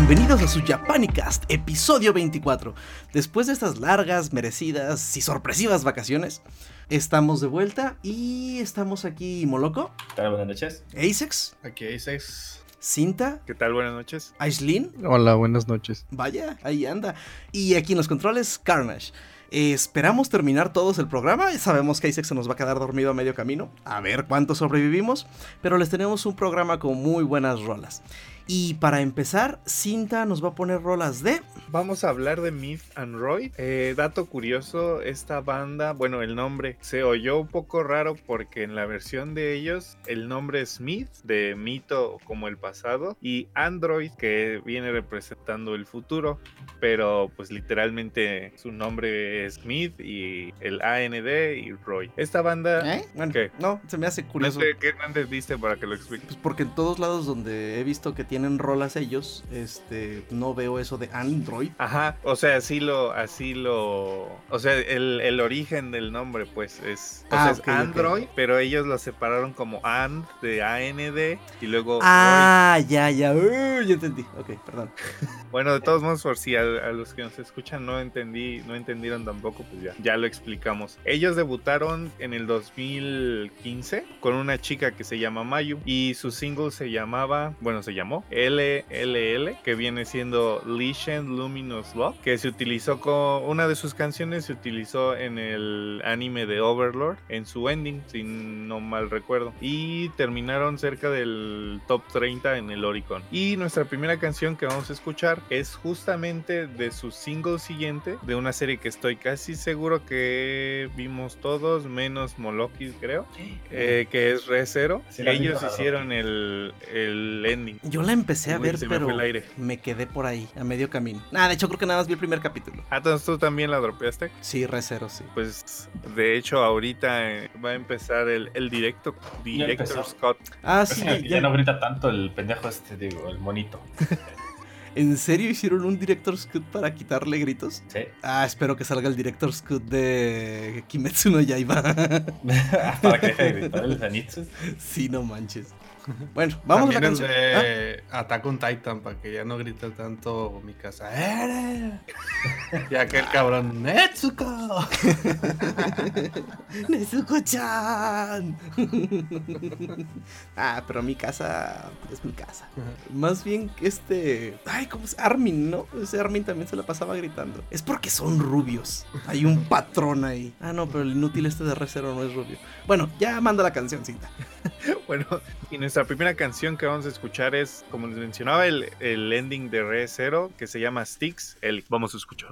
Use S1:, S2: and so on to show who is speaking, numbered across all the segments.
S1: Bienvenidos a su Japanicast, episodio 24. Después de estas largas, merecidas y sorpresivas vacaciones, estamos de vuelta y estamos aquí Moloco,
S2: ¿Qué tal? Buenas noches.
S1: Asex,
S3: Aquí seis.
S1: Cinta,
S3: ¿Qué tal? Buenas noches.
S1: Aislin,
S4: Hola, buenas noches.
S1: vaya, ahí anda. Y aquí en los controles, Carnage. Eh, esperamos terminar todos el programa. Sabemos que Isaac se nos va a quedar dormido a medio camino. A ver cuánto sobrevivimos. Pero les tenemos un programa con muy buenas rolas. Y para empezar, Cinta nos va a poner rolas de.
S3: Vamos a hablar de Myth and Roy. Eh, dato curioso, esta banda, bueno, el nombre se oyó un poco raro porque en la versión de ellos el nombre es Myth, de mito como el pasado, y Android, que viene representando el futuro, pero pues literalmente su nombre es Myth y el AND y Roy. Esta banda...
S1: ¿Eh? Bueno,
S3: ¿Qué?
S1: no, se me hace
S3: No
S1: curioso.
S3: sé qué para que lo expliques.
S1: Pues porque en todos lados donde he visto que tienen rolas ellos, este, no veo eso de Android.
S3: Ajá, o sea, así lo, así lo, o sea, el, el origen del nombre, pues, es, o
S1: Ah,
S3: sea, es
S1: ok, ok.
S3: Android, pero ellos lo separaron como And de AND y luego
S1: Ah, ya, ya, uh, ya entendí. Ok, perdón.
S3: Bueno, de todos modos, por si a, a los que nos escuchan no entendí, no entendieron tampoco, pues ya, ya lo explicamos. Ellos debutaron en el 2015 con una chica que se llama Mayu y su single se llamaba, bueno, se llamó LLL, que viene siendo Legion Luminous Love, que se utilizó con una de sus canciones se utilizó en el anime de Overlord en su ending, si no mal recuerdo, y terminaron cerca del top 30 en el Oricon. Y nuestra primera canción que vamos a escuchar es justamente de su single siguiente, de una serie que estoy casi seguro que vimos todos, menos Moloki, creo, eh, que es Re Zero. Ellos hicieron el, el ending.
S1: Yo la empecé a
S3: Uy,
S1: ver,
S3: se me
S1: pero
S3: fue el aire.
S1: me quedé por ahí, a medio camino. Nada, de hecho creo que nada más vi el primer capítulo.
S3: Ah, entonces tú también la dropeaste.
S1: Sí, recero, sí.
S3: Pues de hecho ahorita eh, va a empezar el, el directo, Director. Scott.
S1: Ah, sí, ya-
S2: ya no grita tanto el pendejo este, digo, el monito.
S1: ¿En serio hicieron un Director's Cut para quitarle gritos?
S2: Sí.
S1: Ah, espero que salga el Director's Cut de Kimetsu no Yaiba.
S2: Para que deje de gritar el Zenitsu.
S1: sí, no manches. Bueno, vamos a la canción. Ah,
S4: de Attack on Titan para que ya no grite tanto mi casa. ¡Ere! Ya que el cabrón Netsuko.
S1: Nezuko-chan. ah, pero mi casa es mi casa. Más bien que este. Ay, ¿cómo es? Armin, ¿no? Ese Armin también se la pasaba gritando. Es porque son rubios. Hay un patrón ahí. Ah, no, pero el inútil este de Recero no es rubio. Bueno, ya manda la canción, cinta.
S3: Bueno, y nuestra primera canción que vamos a escuchar es, como les mencionaba, el, el ending de Re Zero, que se llama Sticks. El, vamos a escuchar.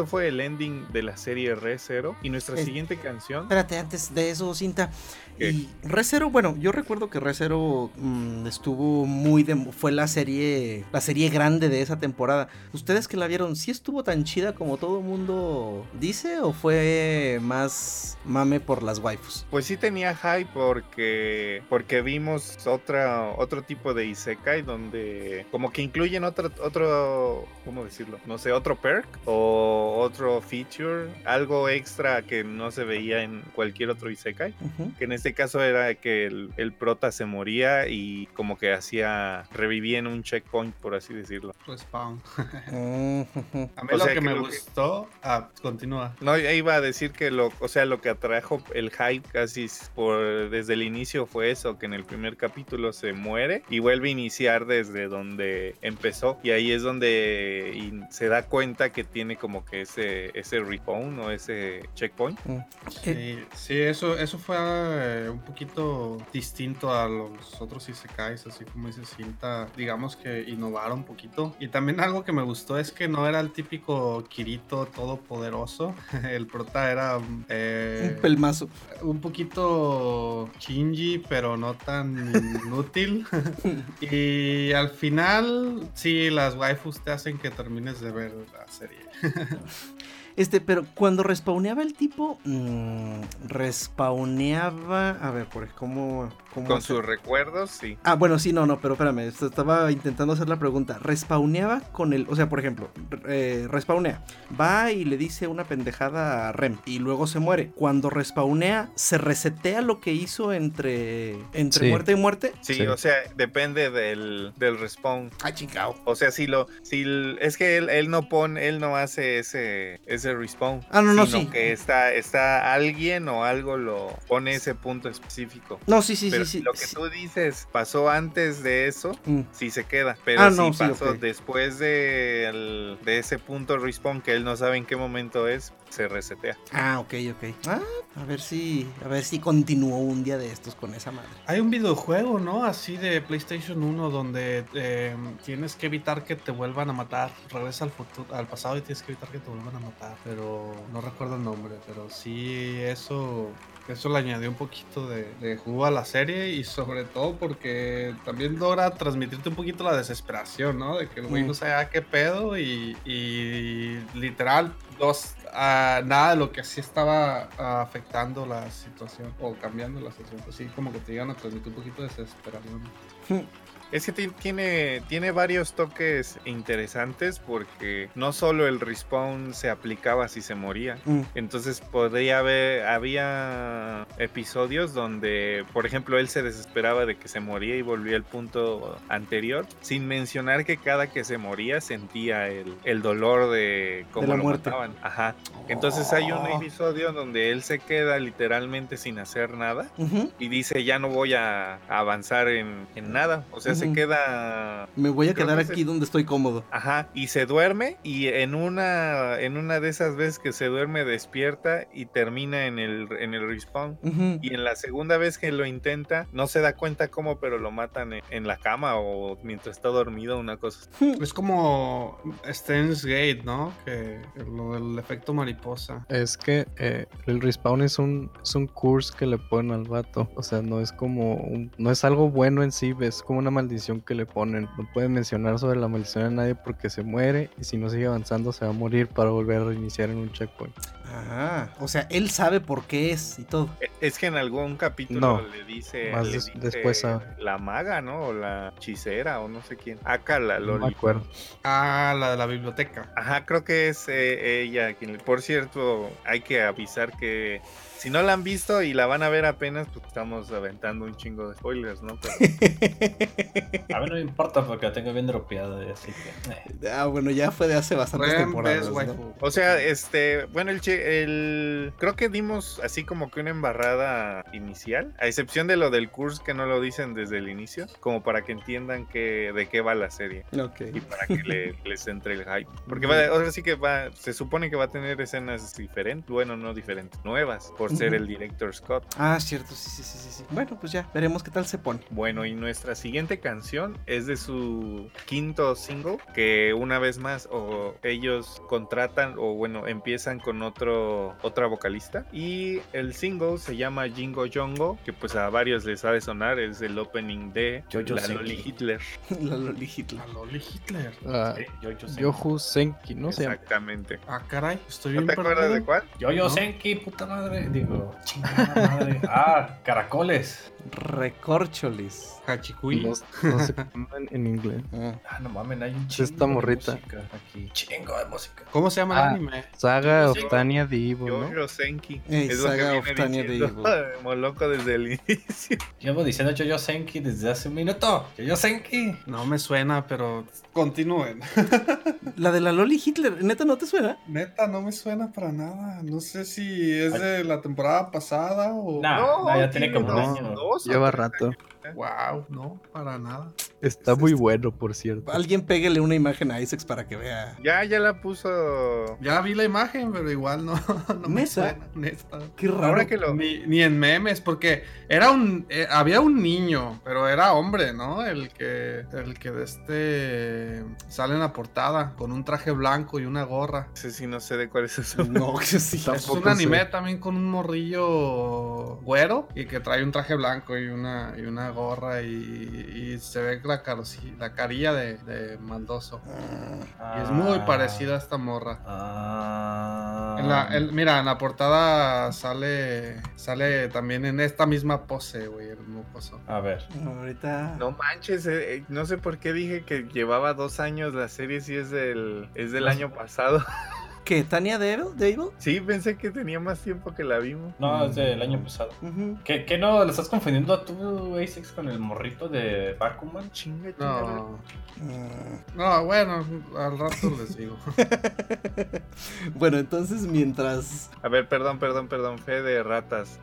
S3: Esto fue el ending de la serie Re Zero. Y nuestra
S1: Eh,
S3: siguiente canción.
S1: Espérate, antes de eso, Cinta.
S3: ¿Qué?
S1: Y Recero, bueno, yo recuerdo que Recero mm, estuvo muy de, fue la serie la serie grande de esa temporada. Ustedes que la vieron, ¿sí estuvo tan chida como todo el mundo dice o fue más mame por las waifus?
S3: Pues sí tenía hype porque porque vimos otra otro tipo de isekai donde como que incluyen otro otro cómo decirlo no sé otro perk o otro feature algo extra que no se veía en cualquier otro isekai que en este caso era que el, el prota se moría y como que hacía revivía en un checkpoint por así decirlo
S4: Respawn.
S1: Mm.
S4: A mí
S3: O
S4: lo
S3: sea,
S4: que me
S3: que-
S4: gustó. Ah, continúa.
S3: No, iba a decir que lo, o sea, lo que atrajo el hype casi por desde el inicio fue eso, que en el primer capítulo se muere y vuelve a iniciar desde donde empezó y ahí es donde y se da cuenta que tiene como que ese ese respawn o ese checkpoint.
S1: Eh,
S4: Sí, sí, eso, eso fue eh, un poquito distinto a los otros Isekais, así como dice Cinta. Digamos que innovaron un poquito. Y también algo que me gustó es que no era el típico Kirito todopoderoso. El prota era eh,
S1: un pelmazo.
S4: un poquito Shinji, pero no tan inútil. y al final, sí, las waifus te hacen que termines de ver la serie.
S1: Este, pero cuando respawneaba el tipo, mm, respawneaba. A ver, por cómo. cómo
S3: Con
S1: hacer-
S3: sus recuerdos, sí.
S1: Ah, bueno, sí, no, no, pero espérame, esto- estaba intentando hacer la pregunta. ¿Respawneaba con el, o sea, por ejemplo, eh, respawnea, va y le dice una pendejada a Rem y luego se muere. Cuando respawnea, se resetea lo que hizo entre, entre
S2: Sí.
S1: muerte y muerte.
S3: Sí,
S2: Sí.
S3: o sea, depende del, del respawn.
S1: Ah, chingado.
S3: O sea, si lo, si el- es que él, él no pone, él no hace ese, ese ese respawn.
S1: Ah, no, no,
S3: sino
S1: sí.
S3: que está, está alguien o algo lo pone ese punto específico.
S1: No, sí, sí,
S3: pero
S1: sí, sí.
S3: lo que
S1: sí.
S3: tú dices pasó antes de eso,
S1: Mm.
S3: sí se queda. Pero
S1: Ah, no, sí,
S3: pasó después de, el- de ese punto respawn que él no sabe en qué momento es, se resetea.
S1: Ah, ok, ok. Ah, a ver si, a ver si continúo un día de estos con esa madre.
S4: Hay un videojuego, ¿no? Así de PlayStation 1 donde eh, tienes que evitar que te vuelvan a matar. Regresa al futuro, al pasado y tienes que evitar que te vuelvan a matar. Pero no recuerdo el nombre. Pero sí, eso, eso le añadió un poquito de, de jugo a la serie y sobre todo porque también logra transmitirte un poquito la desesperación, ¿no? De que el güey
S1: Mm.
S4: no sabe qué pedo y, y literal dos ah, nada de lo que sí estaba ah, afectando la situación o cambiando la situación, pues sí, como que te llegan a transmitir un poquito de desesperación.
S3: Es que ti- tiene, tiene varios toques interesantes porque no solo el respawn se aplicaba si se moría.
S1: Mm.
S3: Entonces podría haber, había episodios donde, por ejemplo, él se desesperaba de que se moría y volvía al punto anterior, sin mencionar que cada que se moría sentía el, el dolor de cómo
S1: la
S3: lo
S1: muerte.
S3: mataban. Ajá. Entonces hay un
S1: Oh.
S3: episodio donde él se queda literalmente sin hacer nada
S1: Ujú.
S3: y dice ya no voy a avanzar en, en nada. O sea, se queda
S1: Me voy a quedar
S3: que se-
S1: aquí donde estoy cómodo.
S3: Ajá, y se duerme y en una en una de esas veces que se duerme despierta y termina en el en el respawn. Y en la segunda vez que lo intenta, no se da cuenta cómo, pero lo matan en, en la cama o mientras está dormido, una cosa. así.
S4: Es como Steins Gate, ¿no? Que lo del efecto mariposa.
S5: Es que eh, el respawn es un, es un curse que le ponen al vato. O sea, no es como un- no es algo bueno en sí, es como una maldición que le ponen. No pueden mencionar sobre la maldición a nadie porque se muere y si no sigue avanzando se va a morir para volver a reiniciar en un checkpoint.
S1: Ah, o sea, él sabe por qué es y todo.
S3: E- Es que en algún capítulo
S5: No,
S3: le dice,
S5: más
S3: le
S5: des-
S3: dice
S5: después sabe.
S3: la maga, ¿no? O la hechicera o no sé quién. Acá la
S5: No me
S3: Loli.
S5: acuerdo.
S4: Ah, la de la biblioteca.
S3: Aja, creo que es eh, ella quien. Por cierto, hay que avisar que si no la han visto y la van a ver apenas, pues estamos aventando un chingo de spoilers, ¿no? Pero-
S2: A mí no me importa porque la tengo bien dropeada, y así que. eh.
S1: Ah, bueno, ya fue de hace bastantes
S4: Ren,
S1: temporadas. ¿no?
S4: waifu.
S3: o sea, este, bueno, el, che- el creo que dimos así como que una embarrada inicial, a excepción de lo del curso que no lo dicen desde el inicio, como para que entiendan que de qué va la serie.
S1: Ok.
S3: y para que le- les entre el hype. Porque va, ahora sí que va, se supone que va a tener escenas diferentes, bueno, no diferentes, nuevas, por ser el director Scott.
S1: Ah, cierto, sí, sí, sí, sí, sí. Bueno, pues ya, veremos qué tal se pone.
S3: Bueno, y nuestra siguiente canción es de su quinto single, que una vez más o ellos contratan o bueno, empiezan con otro otra vocalista y el single se llama Jingo Jongo, que pues a varios les ha de sonar, es el opening de La. Loli Hitler.
S1: La Loli Hitler.
S4: La Loli Hitler.
S5: Ah,
S2: Sí, Jojo Senki.
S5: Yohu Senki, ¿no?
S3: Exactamente.
S4: Ah, caray, estoy
S3: ¿No
S4: bien
S3: te acuerdas de
S4: perdido.
S3: cuál?
S2: Jojo
S4: ¿No?
S2: Senki, puta madre. Digo, chingada madre. Ah, caracoles.
S1: Recorcholis.
S4: Hachikuy.
S5: No, no sé cómo en, en inglés.
S1: Ah.
S2: Ah, no mames, hay un
S5: Es
S2: chingo
S5: esta
S2: de
S5: morrita.
S2: música Aquí. Chingo de música.
S4: ¿Cómo se llama
S2: Ah.
S4: el anime?
S5: Saga
S3: Yo
S5: of
S3: sé.
S5: Tanya the Evil, ¿no?
S3: Jojo Senki.
S1: Ey,
S3: es
S1: Saga of Tanya the
S3: diciendo Moloco desde el inicio.
S2: Llevo diciendo Jojo Senki desde hace un minuto. Jojo Senki.
S4: No me suena, pero continúen.
S1: La de la Loli Hitler, ¿neta no te suena?
S4: Neta, no me suena para nada. No sé si es de la temporada pasada o.
S2: Nah, no, ya tiene como un año.
S3: dos
S5: Lleva rato.
S4: Wow, no, para nada.
S5: Está muy bueno, por cierto.
S1: Alguien péguele una imagen a Isaacs para que vea.
S3: Ya, ya la puso.
S4: Ya vi la imagen, pero igual no, no me.
S1: Qué raro.
S3: Ahora que lo.
S4: Ni, ni en memes, porque era un. eh, había un niño, pero era hombre, ¿no? El que. El que de este. Sale en la portada con un traje blanco y una gorra.
S3: Ese sí, no sé de cuál es ese.
S1: No, que sí.
S4: Es un
S5: sé.
S4: anime también con un morrillo güero y que trae un traje blanco y una, y una gorra y, y se ve la, carosi- la carilla de, de maldoso. Y es muy
S2: Ah.
S4: parecida a esta morra.
S2: Ah.
S4: En la- el- mira, en la portada sale sale también en esta misma pose, güey, el mocoso.
S2: A ver.
S1: Ahorita.
S3: No manches, eh, eh, no sé por qué dije que llevaba dos años la serie si es del, es del año pasado.
S1: ¿Qué? ¿Tania Devil? ¿Devil?
S3: Sí, pensé que tenía más tiempo que la vimos.
S2: No, es del año pasado. ¿Qué, qué no? ¿Le estás confundiendo a tú, Asex, con el morrito de Bakuman?
S3: Chinga, chinga.
S4: No, no, bueno, al rato les digo.
S6: bueno, entonces mientras...
S3: A ver, perdón, perdón, perdón, fe de ratas.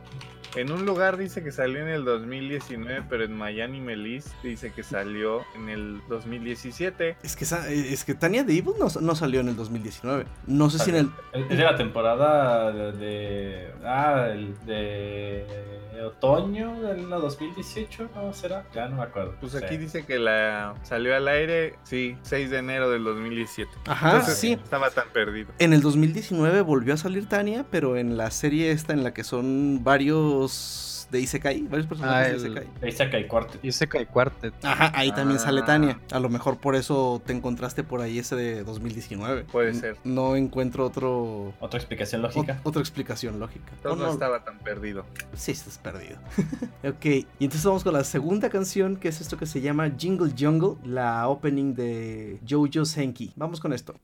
S3: En un lugar dice que salió en el 2019, pero en Miami Melis dice que salió en el 2017.
S6: Es que, esa- es que Tania de Evil no, no salió en el 2019. No sé si en el...
S2: Es de la temporada de. de- ah, el de. Otoño de la 2018, ¿no será? Ya no me acuerdo.
S3: Pues
S2: Sí.
S3: aquí dice que la salió al aire, sí, 6 de enero del 2017.
S6: Ajá,
S3: Entonces,
S6: sí.
S3: Estaba tan perdido.
S6: En el 2019 volvió a salir Tania, pero en la serie esta en la que son varios de Isekai, varios personajes
S5: Ah,
S6: de
S5: el-
S6: Isekai.
S2: Ahí saca el cuarto.
S5: Isekai Quartet.
S6: Ajá, ahí también sale
S3: Ah.
S6: Tania. A lo mejor por eso te encontraste por ahí ese de 2019.
S3: Puede ser.
S6: No encuentro otro
S2: Otra explicación
S6: ot-
S2: lógica.
S6: otra explicación lógica.
S3: Todo
S6: O
S3: no
S6: no,
S3: estaba tan perdido.
S6: Sí, estás perdido. ok, y entonces vamos con la segunda canción, que es esto que se llama Jingle Jungle, la opening de Jojo Senki. Vamos con esto.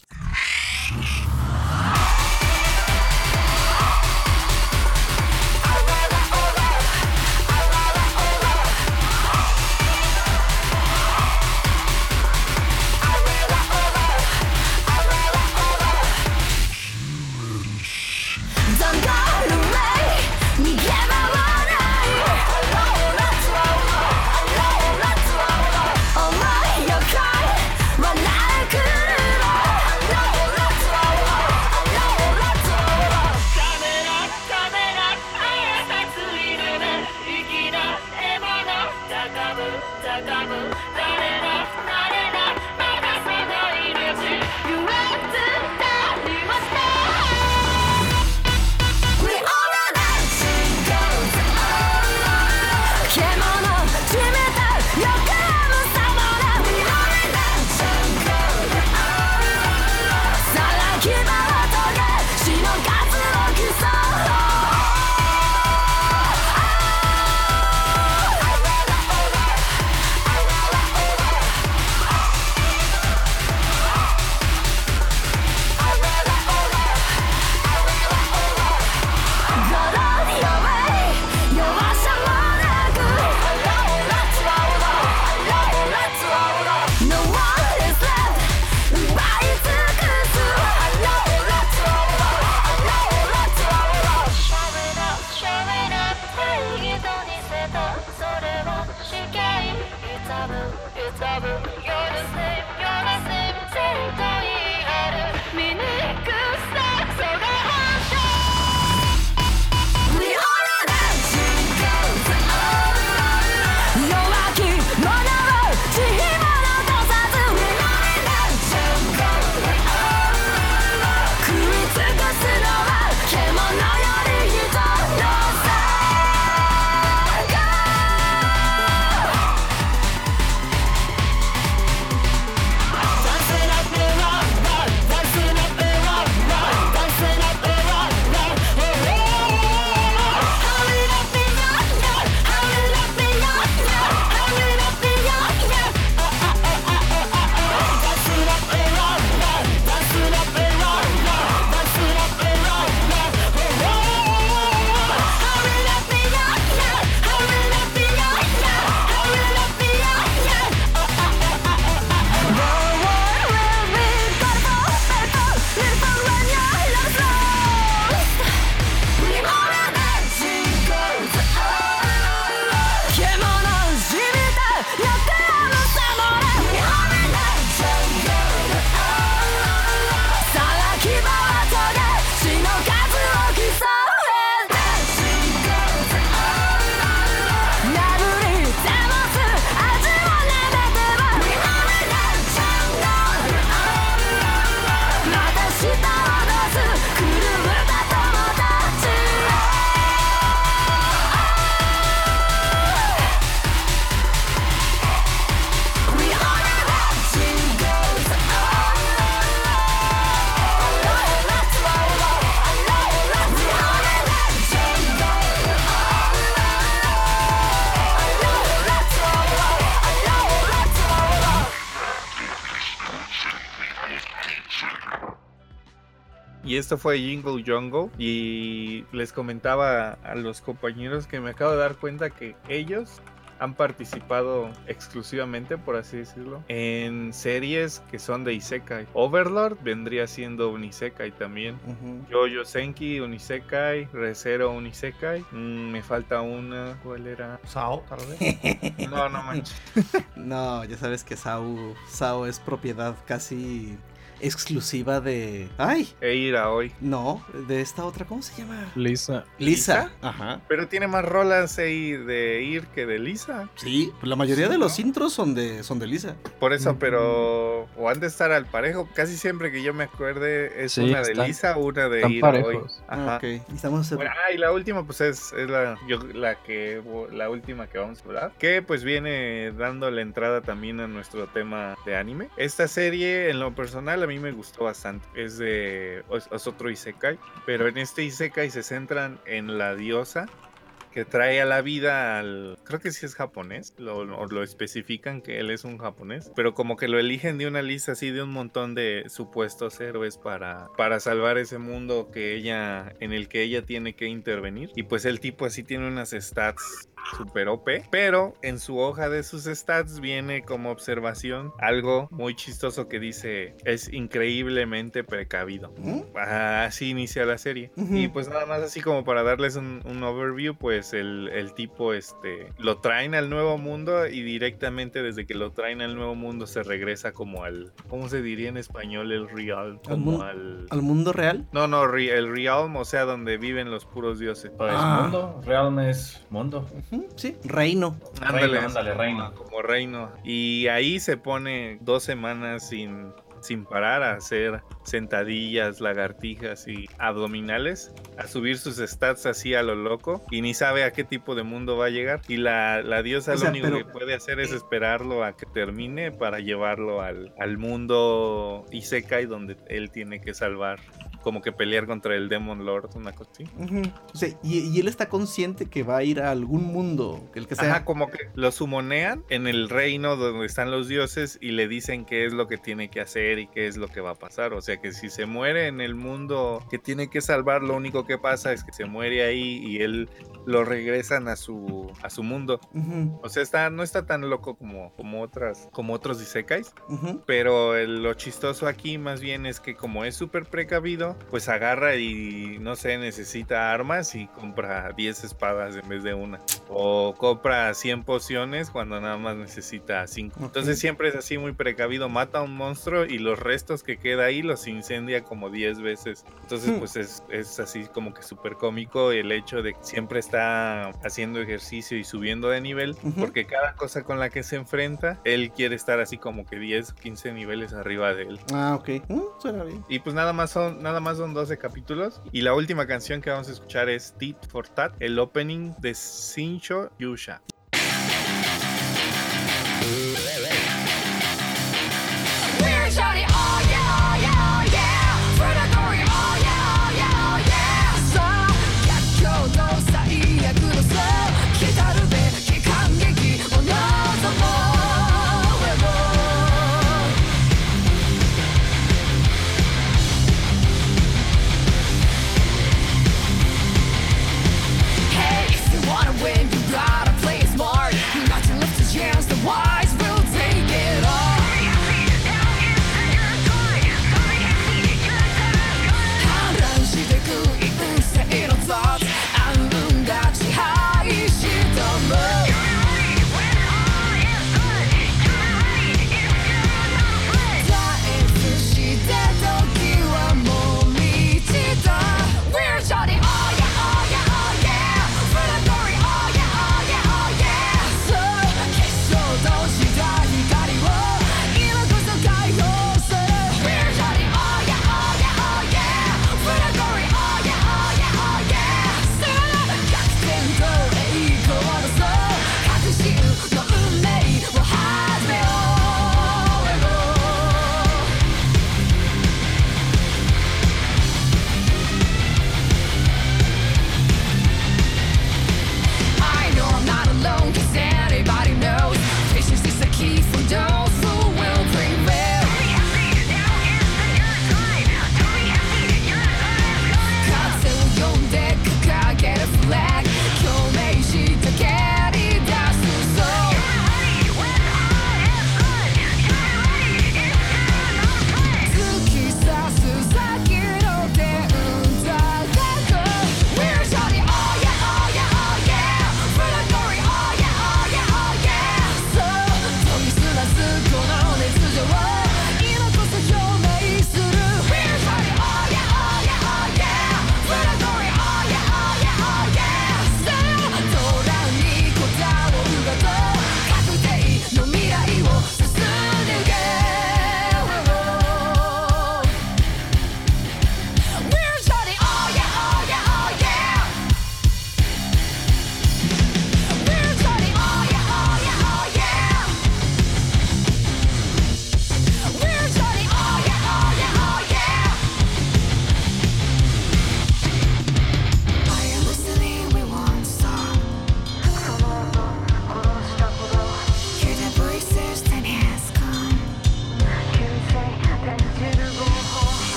S3: Y esto fue Jingle Jungle. Y les comentaba a los compañeros que me acabo de dar cuenta que ellos han participado exclusivamente, por así decirlo, en series que son de Isekai. Overlord vendría siendo un Isekai también. Yoyo Senki, un Isekai. Recero, un Isekai. Mm, me falta una. ¿Cuál era?
S4: Sao, tal vez.
S3: No, no manches.
S1: No, ya sabes que Sao, Sao es propiedad casi exclusiva de... ¡Ay!
S3: Eira hoy.
S1: No, de esta otra, ¿cómo se llama?
S5: Lisa.
S1: Lisa. Ajá.
S3: Pero tiene más rolas ahí de Ir que de Lisa.
S1: Sí, pues la mayoría
S3: Sí,
S1: de los intros son de, son de Lisa.
S3: Por eso,
S5: Mm.
S3: pero. O han de estar al parejo. Casi siempre que yo me acuerde es
S5: Sí,
S3: una de
S5: están-
S3: Lisa, una de Ir hoy.
S5: parejos.
S3: Ajá.
S1: Ok, estamos...
S3: Bueno, ah, y la última, pues es, es la, yo, la que la última que vamos a hablar. Que pues viene dando la entrada también a nuestro tema de anime. Esta serie, en lo personal, a mí me gustó bastante. Es de. Otro Isekai. Pero en este Isekai se centran en la diosa que trae a la vida al... Creo que sí es japonés, lo, lo, lo especifican que él es un japonés, pero como que lo eligen de una lista así de un montón de supuestos héroes para, para salvar ese mundo que ella, en el que ella tiene que intervenir. Y pues el tipo así tiene unas stats super OP, pero en su hoja de sus stats viene como observación algo muy chistoso que dice es increíblemente precavido.
S1: ¿Mm?
S3: Así inicia la serie. Y pues nada más así como para darles un, un overview, pues el, el tipo este lo traen al nuevo mundo y directamente desde que lo traen al nuevo mundo se regresa como al, ¿cómo se diría en español? El real,
S1: Al
S3: como
S1: mu-
S3: al...
S1: ¿Al mundo real?
S3: No, no, re- el realm, o sea, donde viven los puros dioses.
S1: Ah.
S2: mundo, Realm es mundo.
S1: Sí, reino.
S3: Ándale,
S2: Reino, ándale,
S3: como-
S2: reino.
S3: Como reino. Y ahí se pone dos semanas sin, sin parar a hacer sentadillas, lagartijas y abdominales, a subir sus stats así a lo loco y ni sabe a qué tipo de mundo va a llegar. Y la, la diosa
S1: O sea,
S3: lo único
S1: pero-
S3: que puede hacer es esperarlo a que termine para llevarlo al, al mundo Isekai donde él tiene que salvar. Como que pelear contra el Demon Lord, una cosa así.
S1: Ujú. O sea, y, y él está consciente que va a ir a algún mundo, el que sea.
S3: Ajá, como que lo sumonean en el reino donde están los dioses y le dicen qué es lo que tiene que hacer y qué es lo que va a pasar. O sea que si se muere en el mundo que tiene que salvar, lo único que pasa es que se muere ahí y él lo regresan a su a su mundo.
S1: Ujú,
S3: O sea, está no está tan loco como como otras como otros isekais,
S1: ujú.
S3: pero el- lo chistoso aquí más bien es que como es súper precavido, pues agarra y no sé, necesita armas y compra 10 espadas en vez de una. O compra 100 pociones cuando nada más necesita 5.
S1: Ok.
S3: Entonces siempre es así muy precavido, mata a un monstruo y los restos que queda ahí los incendia como 10 veces. Entonces
S1: Hmm.
S3: pues es, es así como que súper cómico el hecho de que siempre está haciendo ejercicio y subiendo de nivel porque cada cosa con la que se enfrenta, él quiere estar así como que 10 o 15 niveles arriba de él.
S1: Ah, ok. Mm, suena bien.
S3: Y pues nada más son nada más son 12 capítulos y la última canción que vamos a escuchar es Tit for Tat, el opening de Shincho Yusha.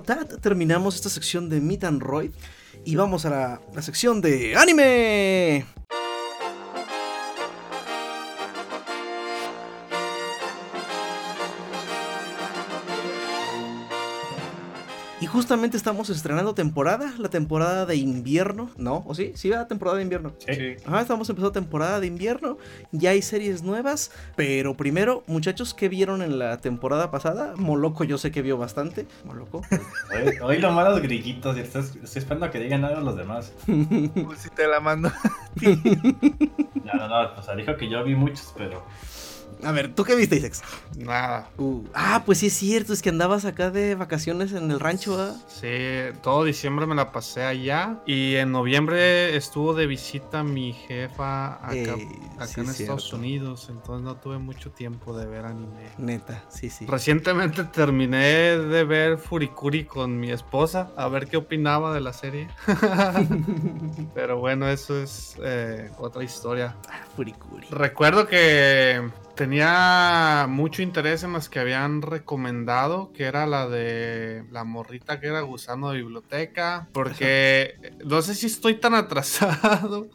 S1: Terminamos esta sección de Meet and Roy y vamos a la sección de anime. Justamente estamos estrenando temporada, la temporada de invierno, ¿no? ¿O sí? Sí, va temporada de invierno.
S2: Sí.
S1: Ajá, estamos empezando temporada de invierno, ya hay series nuevas, pero primero, muchachos, ¿qué vieron en la temporada pasada? Moloco yo sé que vio bastante, Moloco.
S2: Hoy, hoy lo malo los grillitos y estoy, estoy esperando a que digan algo los demás.
S3: Pues si te la mando.
S2: No, no, no, o sea, dijo que yo vi muchos, pero
S1: A ver, ¿tú qué viste, Isex?
S4: Nada.
S1: Uh, ah, pues sí es cierto, es que andabas acá de vacaciones en el rancho, ¿ah?
S4: Sí, todo diciembre me la pasé allá y en noviembre estuvo de visita mi jefa acá,
S1: Eh,
S4: acá
S1: sí,
S4: en. Estados Unidos, entonces no tuve mucho tiempo de ver anime.
S1: Neta, sí, sí.
S4: Recientemente terminé de ver Furikuri con mi esposa, a ver qué opinaba de la serie. Pero bueno, eso es eh, otra historia.
S1: Ah, Furikuri.
S4: Recuerdo que tenía mucho interés en las que habían recomendado, que era la de la morrita que era gusano de biblioteca, porque no sé si estoy tan atrasado.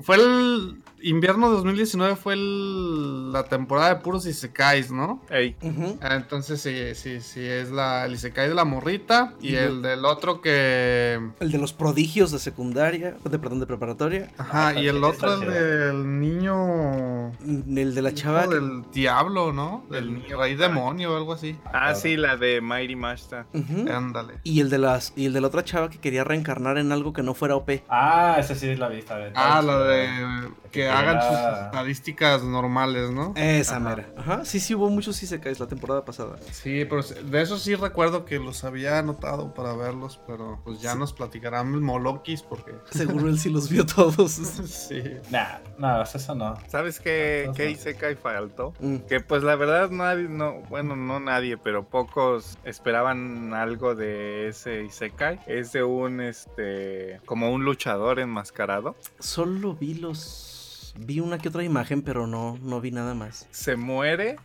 S4: Fue el invierno 2019, fue el- la temporada de puros isekais, ¿no?
S3: Ey,
S4: Entonces sí, sí, sí, es la, el isekai de la morrita y el del otro que...
S1: El de los prodigios de secundaria, de, perdón, de preparatoria.
S4: Ajá,
S2: Ah,
S4: y el otro es del niño...
S1: El de la chava.
S4: Hijo del diablo, ¿no? Del rey demonio o algo así.
S3: ah, sí, la de Mighty Mashta.
S1: Ujú.
S4: Ándale.
S1: Y el de las y el de la otra chava que quería reencarnar en algo que no fuera OP.
S2: Ah, esa sí la vi, está bien.
S4: Ah, la de que hagan sus estadísticas normales, ¿no?
S1: Esa
S2: Ajá.
S1: mera. Ajá, sí, sí hubo muchos Isekais la temporada pasada.
S4: Sí, pero de eso sí recuerdo que los había anotado para verlos, pero pues ya nos platicarán Molokis porque...
S1: Seguro él sí los vio todos.
S4: sí.
S2: Nah, no, eso no.
S3: ¿Sabes qué, qué Isekai faltó?
S1: Mm.
S3: Que pues la verdad nadie, no, bueno, no nadie, pero pocos esperaban algo de ese Isekai. Es de un, este, como un luchador enmascarado.
S1: Solo vi los. Vi una que otra imagen, pero no, no vi nada más.
S3: Se muere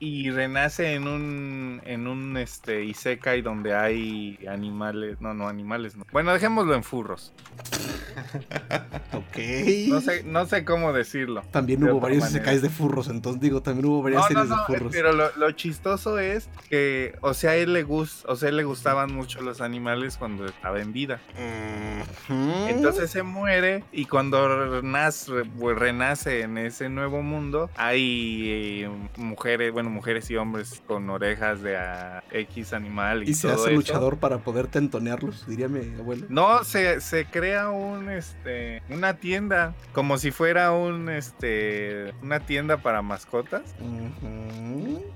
S3: y renace en un, en un, este, Isekai donde hay animales, no, no, animales, no. Bueno, dejémoslo en furros.
S1: Ok.
S3: No sé, no sé cómo decirlo.
S1: También
S3: de
S1: hubo varios
S3: manera.
S1: Isekais de furros, entonces digo, también hubo varias
S3: No, no,
S1: series
S3: no,
S1: de furros.
S3: pero lo, lo chistoso es que, o sea, a él le gus- o sea, a él le gustaban mucho los animales cuando estaba en vida. Entonces se muere y cuando renace, re- renace en ese nuevo mundo hay eh, mujeres, bueno, mujeres y hombres con orejas de X animal y,
S1: Y se
S3: todo
S1: hace
S3: eso.
S1: luchador para poder tentonearlos, diría mi abuelo.
S3: No, se, se crea un este una tienda como si fuera un este una tienda para mascotas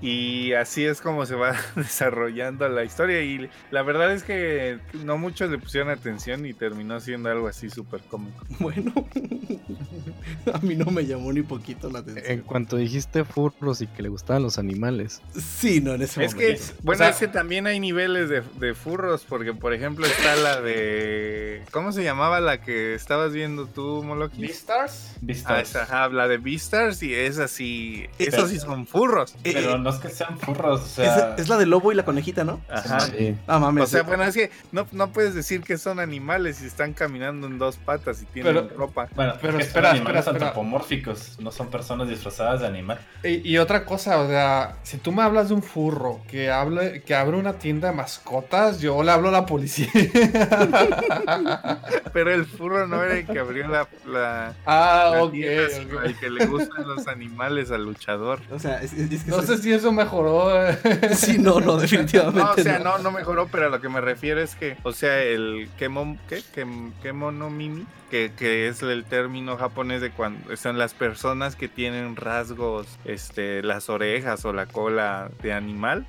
S3: y así es como se va desarrollando la historia y la verdad es que no muchos le pusieron atención y terminó siendo algo así súper cómico.
S1: Bueno, a mí no me llamó ni poquito la
S5: En
S1: atención.
S5: cuanto dijiste furros y que le gustaban los animales,
S1: Sí, no, en ese
S3: Es que, bueno,
S2: O sea-
S3: es que también hay niveles de, de furros, porque por ejemplo está la de... ¿Cómo se llamaba la que estabas viendo tú, Moloki?
S4: ¿Beastars?
S3: Ah,
S2: Vistas.
S3: esa, ajá, la de Beastars y es así...
S1: Eh,
S3: Esos sí son furros.
S1: Eh,
S2: Pero
S1: eh,
S2: no es que sean furros, o
S1: es,
S2: sea.
S1: es la del lobo y la conejita, ¿no?
S3: Ajá.
S5: sí.
S1: Ah, mames.
S3: O sea, bueno, es que no, no puedes decir que son animales y están caminando en dos patas y tienen
S4: Pero-
S3: ropa.
S2: Bueno,
S4: Pero
S2: pero
S4: espera,
S2: espera, animales
S4: espera, espera.
S2: antropomórficos, no son personas disfrazadas de animal.
S4: Y, y otra cosa, o sea, si tú me hablas de un furro que hable, que abre una tienda de mascotas, yo le hablo a la policía.
S3: Pero el furro no era el que abrió la... la
S4: ah,
S3: la
S4: ok.
S3: tienda, sino
S4: ok.
S3: el que le gustan los animales al luchador.
S1: O sea, es, es- es que
S4: No sé si eso mejoró.
S1: Sí, no, no, definitivamente
S3: No, o sea, no, no mejoró, pero a lo que me refiero es que, o sea, el kemon, ¿qué? Kem- kemonomimi, que, que es el término japonés de cuando son las personas que tienen rasgos, este, las orejas o la cola de animal.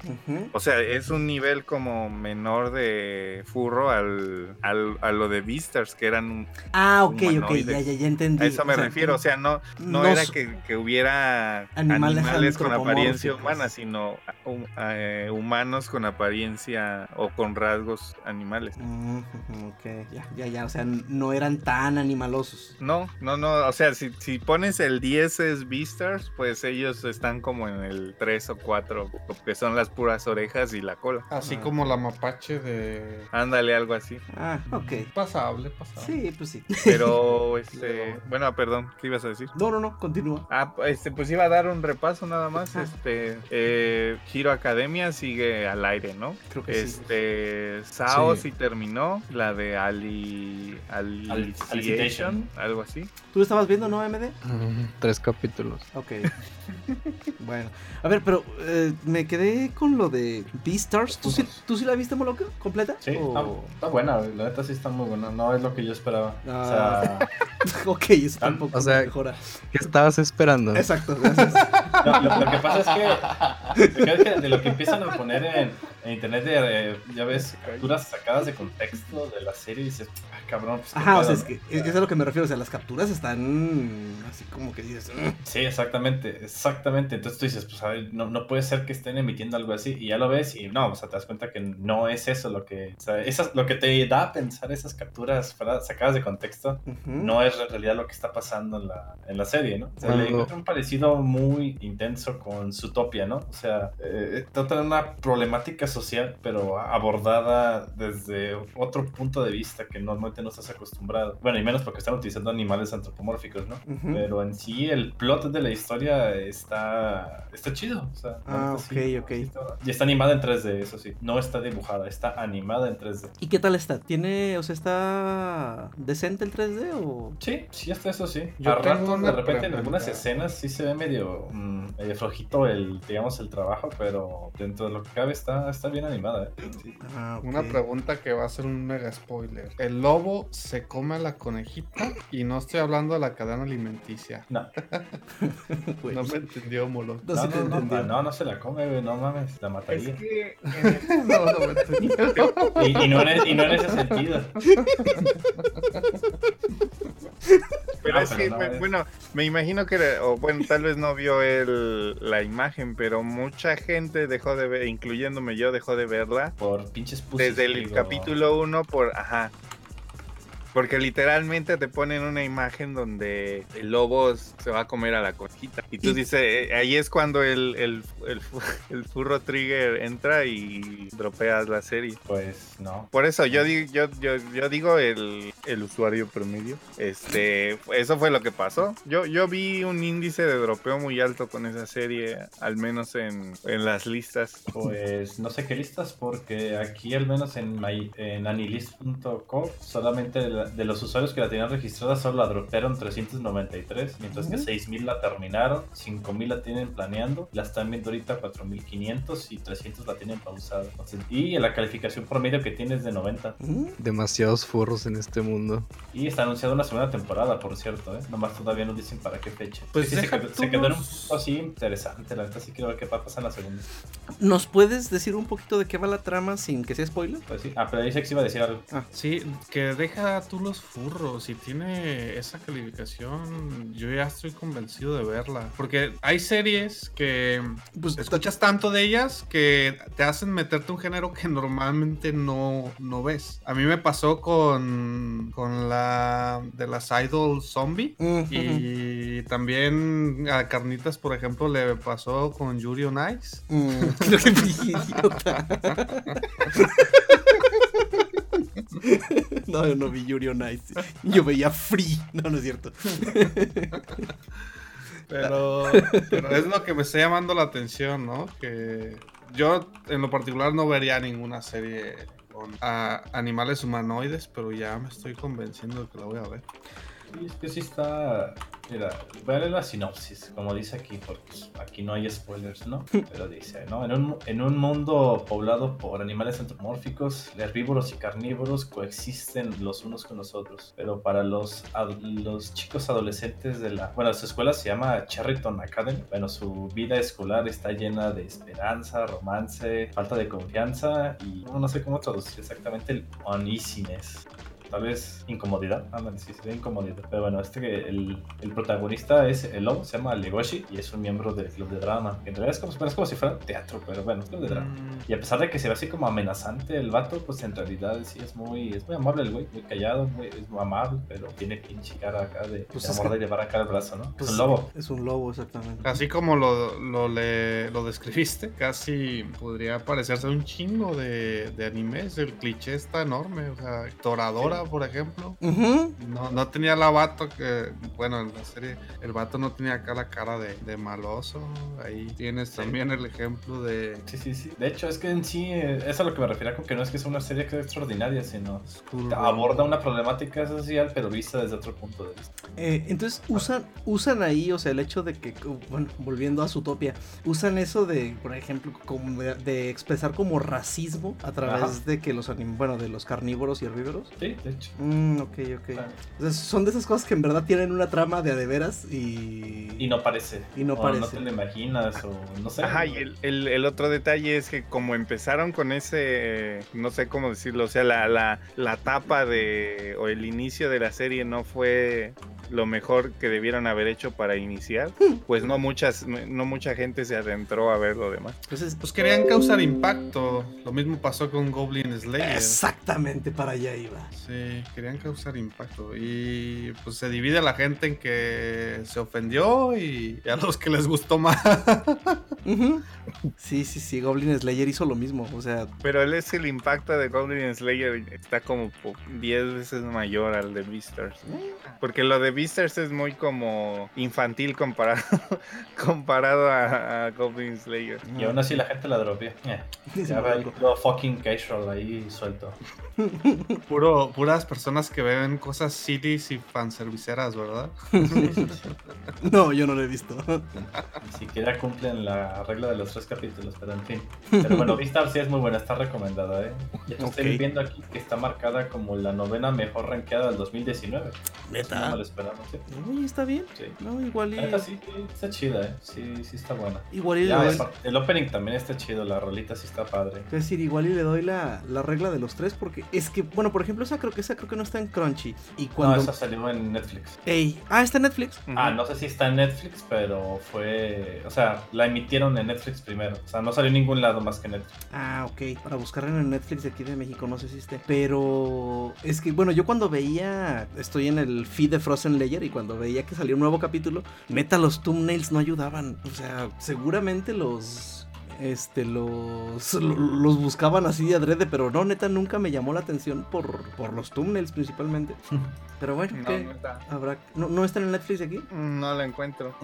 S3: O sea, es un nivel como menor de furro al, al- a lo de Beastars, que eran.
S1: Ah, ok, ok, ya, ya, ya entendí.
S3: A eso me
S1: O sea,
S3: refiero, o sea, no, no,
S1: no
S3: era que, que hubiera
S1: Animales
S3: animales, con apariencia humana, sino hum- eh, humanos con apariencia o con rasgos animales.
S1: Ujú, ok, ya, ya, ya, o sea, no eran tan animalosos.
S3: No, no, no, o sea, si, si pones el 10 es Beastars, pues ellos están como en el 3 o 4, que son las puras orejas y la cola.
S4: Así
S1: Ah.
S4: como la mapache de.
S3: Ándale, algo así.
S1: Ah, ok.
S4: Pasable, pasable.
S1: Sí, pues sí.
S3: Pero, este, bueno, perdón, ¿qué ibas a decir?
S1: No, no, no, continúa.
S3: Ah, este, pues iba a dar un repaso nada más. Este, eh, Hero Academia sigue al aire, ¿no?
S1: Creo que sí.
S3: Este, Sao
S5: Sí.
S3: sí terminó, la de Ali, Aliciation, Algo así.
S1: ¿Tú lo estabas viendo, no, MD?
S5: Mm, Tres capítulos.
S1: Ok. bueno. A ver, pero eh, me quedé con lo de Beastars. ¿Tú sí, ¿Tú sí la viste, Moloco? ¿Completa?
S2: Sí,
S1: O-
S2: está, está buena, la neta sí está muy buena. No es lo que yo esperaba.
S1: Ah.
S2: O sea,
S1: ok, eso tampoco
S5: O sea,
S1: me mejora.
S5: ¿Qué estabas esperando?
S1: Exacto, gracias.
S2: No, lo, lo que pasa es que es que de lo que empiezan a poner en, en internet, eh, ya ves, capturas sacadas de contexto de la serie y dices, ah, cabrón, pues
S1: Ajá, o sea, es que es es a lo que me refiero. O sea, las capturas están así como que dices. "Mm".
S2: Sí, exactamente, exactamente. Entonces tú dices, pues a ver, no, no puede ser que estén emitiendo algo así y ya lo ves y no, o sea, te das cuenta que no es eso lo que, o sea, esas, lo que te da a pensar esas capturas sacadas de contexto. No es en realidad lo que está pasando en la, en la serie, ¿no? O sea, le
S5: Cuando-
S2: encuentro un parecido muy intenso con Zootopia, ¿no? O sea, eh, trata de una problemática social, pero abordada desde otro punto de vista que normalmente no estás acostumbrado. Bueno, y menos porque están utilizando animales antropomórficos, ¿no? Pero en sí el plot de la historia está, está chido. O sea,
S1: Ah,
S2: sí,
S1: ok, ok.
S2: sí está- y está animada en 3D, eso sí. No está dibujada, está animada en 3D.
S1: ¿Y qué tal está? ¿Tiene, o sea, está decente el 3D o...?
S2: Sí, sí está eso sí.
S4: Yo
S2: a de repente, en algunas escenas sí se ve medio, mm, medio flojito el, digamos, el trabajo, pero dentro de lo que cabe está, está bien animada. ¿eh? Sí.
S1: Ah.
S4: Una pregunta que va a ser un mega spoiler. El lobo se come a la conejita y no estoy hablando de la cadena alimenticia.
S2: No.
S4: No me entendió, Molo.
S1: No,
S2: no, no, no, no, no se la come, güey, no mames, la mataría.
S3: que
S4: no, no me entendió.
S2: Y, y no en, y no en ese sentido.
S3: Pero
S2: No,
S3: es
S2: pero no,
S3: bueno, me imagino que, era- o bueno, tal vez no vio el, la imagen, pero mucha gente dejó de ver, incluyéndome yo, dejó de verla
S2: Por pinches pussies,
S3: desde el
S2: digo.
S3: capítulo 1 por, ajá. Porque literalmente te ponen una imagen donde el lobo se va a comer a la conejita. Y tú
S1: Y-
S3: dices, eh, ahí es cuando el, el, el, el furro trigger entra y dropeas la serie.
S2: Pues no.
S3: Por eso yo digo, yo, yo, yo digo el, el usuario promedio. Este, eso fue lo que pasó. Yo, yo vi un índice de dropeo muy alto con esa serie, al menos en, en las listas.
S2: Pues no sé qué listas, porque aquí al menos en, my- en anilist.com solamente de, la- de los usuarios que la tenían registrada solo la dropearon 393, mientras que
S1: Ujú.
S2: 6000 la terminaron, 5000 la tienen planeando, la están viendo ahorita 4500 y 300 la tienen pausada. Entonces, y la calificación promedio que tiene es de 90.
S1: Ujú.
S5: Demasiados furros en este mundo.
S2: Y está anunciada una segunda temporada, por cierto, ¿eh? Nomás todavía no dicen para qué fecha.
S4: Pues
S2: Sí, se, quedó, se en un punto así interesante, la neta sí quiero ver qué va a pasar en la segunda.
S1: ¿Nos puedes decir un poquito de qué va la trama sin que sea spoiler?
S2: Pues sí. Ah, pero dice que sí iba a decir algo.
S4: Sí, que deja tú los furros. Si tiene esa calificación, yo ya estoy convencido de verla. Porque hay series que
S1: Pues
S4: escuchas tanto de ellas que te hacen meterte un género que normalmente no, no ves. A mí me pasó con, con la de las Idol Zombie.
S1: Ujú.
S4: Y también a Carnitas, por ejemplo, le pasó con Yuri on Ice.
S1: Mm. No, yo no vi. Yo veía Free. No, no es cierto.
S4: Pero, pero es lo que me está llamando la atención, ¿no? Que yo en lo particular no vería ninguna serie con ah, animales humanoides, pero ya me estoy convenciendo de que la voy a ver.
S2: Sí, es que sí está. Mira, voy a leer la sinopsis, como dice aquí, porque pues, aquí no hay spoilers, ¿no? Pero dice, ¿no? En un, en un mundo poblado por animales antropomórficos, herbívoros y carnívoros coexisten los unos con los otros. Pero para los, ad- los chicos adolescentes de la. Bueno, su escuela se llama Cherryton Academy. Bueno, su vida escolar está llena de esperanza, romance, falta de confianza y no, no sé cómo traducir exactamente el uneasiness. Tal vez incomodidad. Ándale, sí, sería incomodidad. Pero bueno, este que el, el protagonista es el lobo, se llama Legoshi y es un miembro del club de drama. En realidad es como, bueno, es como si fuera teatro, pero bueno, club de drama.
S4: Mm,
S2: Y a pesar de que se ve así como amenazante el vato, pues en realidad sí es muy, es muy amable el güey, muy callado, muy, es muy amable, pero tiene pinche cara acá de,
S1: Pues
S2: de amor
S1: que-
S2: de llevar acá el brazo, ¿no?
S1: Pues
S2: es un lobo.
S1: Es un lobo, exactamente.
S4: Así como lo, lo, le- lo describiste, casi podría parecerse a un chingo de, de animes. El cliché está enorme. O sea, Toradora, Por ejemplo. No, no tenía la vato que, bueno, en la serie, el vato no tenía acá la cara de, de maloso. Ahí tienes
S2: Sí.
S4: también el ejemplo de
S2: Sí, sí, sí. De hecho, es que en sí, eh, eso es a lo que me refería con que no es que sea una serie que sea extraordinaria, sino
S4: School
S2: aborda una problemática social, pero vista desde otro punto de vista.
S1: Eh, entonces usan, usan ahí, o sea, el hecho de que, bueno, volviendo a Zootopia, usan eso de, por ejemplo, como de, de expresar como racismo a través
S2: Ajá.
S1: de que los anim- bueno, de los carnívoros y herbívoros.
S2: Sí, de hecho.
S1: Mm, ok, ok.
S2: Claro.
S1: Entonces, son de esas cosas que en verdad tienen una trama de a de veras y...
S2: Y no parece.
S1: Y no
S2: o
S1: parece.
S2: No te lo imaginas, o no sé.
S3: Ajá, y el, el- el otro detalle es que como empezaron con ese, no sé cómo decirlo, o sea, la, la, la tapa de, o el inicio de la serie no fue lo mejor que debieron haber hecho para iniciar, pues no muchas, no mucha gente se adentró a ver lo demás.
S1: Entonces,
S4: Pues querían causar impacto. Lo mismo pasó con Goblin Slayer.
S1: exactamente para allá iba.
S4: Sí, querían causar impacto. Y pues se divide la gente en que se ofendió y, y a los que les gustó más.
S1: Sí, sí, sí, Goblin Slayer hizo lo mismo, o sea,
S3: Pero él es el impacto de Goblin Slayer está como po- 10 veces mayor al de Beastars. Porque lo de Beastars es muy como infantil comparado, comparado a, a Goblin Slayer.
S2: Y aún así la gente la dropea.
S1: Sin
S2: ya ve todo fucking casual ahí suelto.
S4: Puro, puras personas que ven cosas cities y fanserviceras, ¿verdad?
S1: no, yo no lo he visto.
S2: Ni siquiera cumplen la regla de los tres capítulos, pero en fin. Pero bueno, Vistar sí es muy buena, está recomendada, ¿eh? Ya te estoy viendo aquí que está marcada como la novena mejor rankeada del 2019. Eso No
S1: Neta.
S2: me lo esperamos, ¿sí?
S1: Oye, está bien.
S2: Sí.
S1: No, igual y.
S2: Neta sí, sí, está chida, ¿eh? Sí, sí está buena.
S1: Igual y
S2: Ya,
S1: le doy.
S2: el opening también está chido, la rolita sí está padre.
S1: Es decir, igual y le doy la, la regla de los tres porque es que, bueno, por ejemplo, esa creo que esa creo que no está en Crunchy. Y cuando.
S2: No, esa salió en Netflix.
S1: Ey, ah, está en Netflix.
S2: Ah, no sé si está en Netflix, pero fue. O sea, la emitieron en Netflix primero. O sea, no salió en ningún lado más que Netflix.
S1: Ah, ok. Para buscarla en el Netflix de aquí de México no sé si esté. Pero es que, bueno, yo cuando veía, estoy en el feed de Frozen Layer y cuando veía que salió un nuevo capítulo, neta, los thumbnails no ayudaban. O sea, seguramente los... Este, los, lo- los buscaban así de adrede, pero no, neta, nunca me llamó la atención por, por los thumbnails principalmente. Pero bueno,
S3: No,
S1: ¿qué?
S3: no está.
S1: Habrá... ¿No, ¿No está en el Netflix de aquí?
S3: No la encuentro.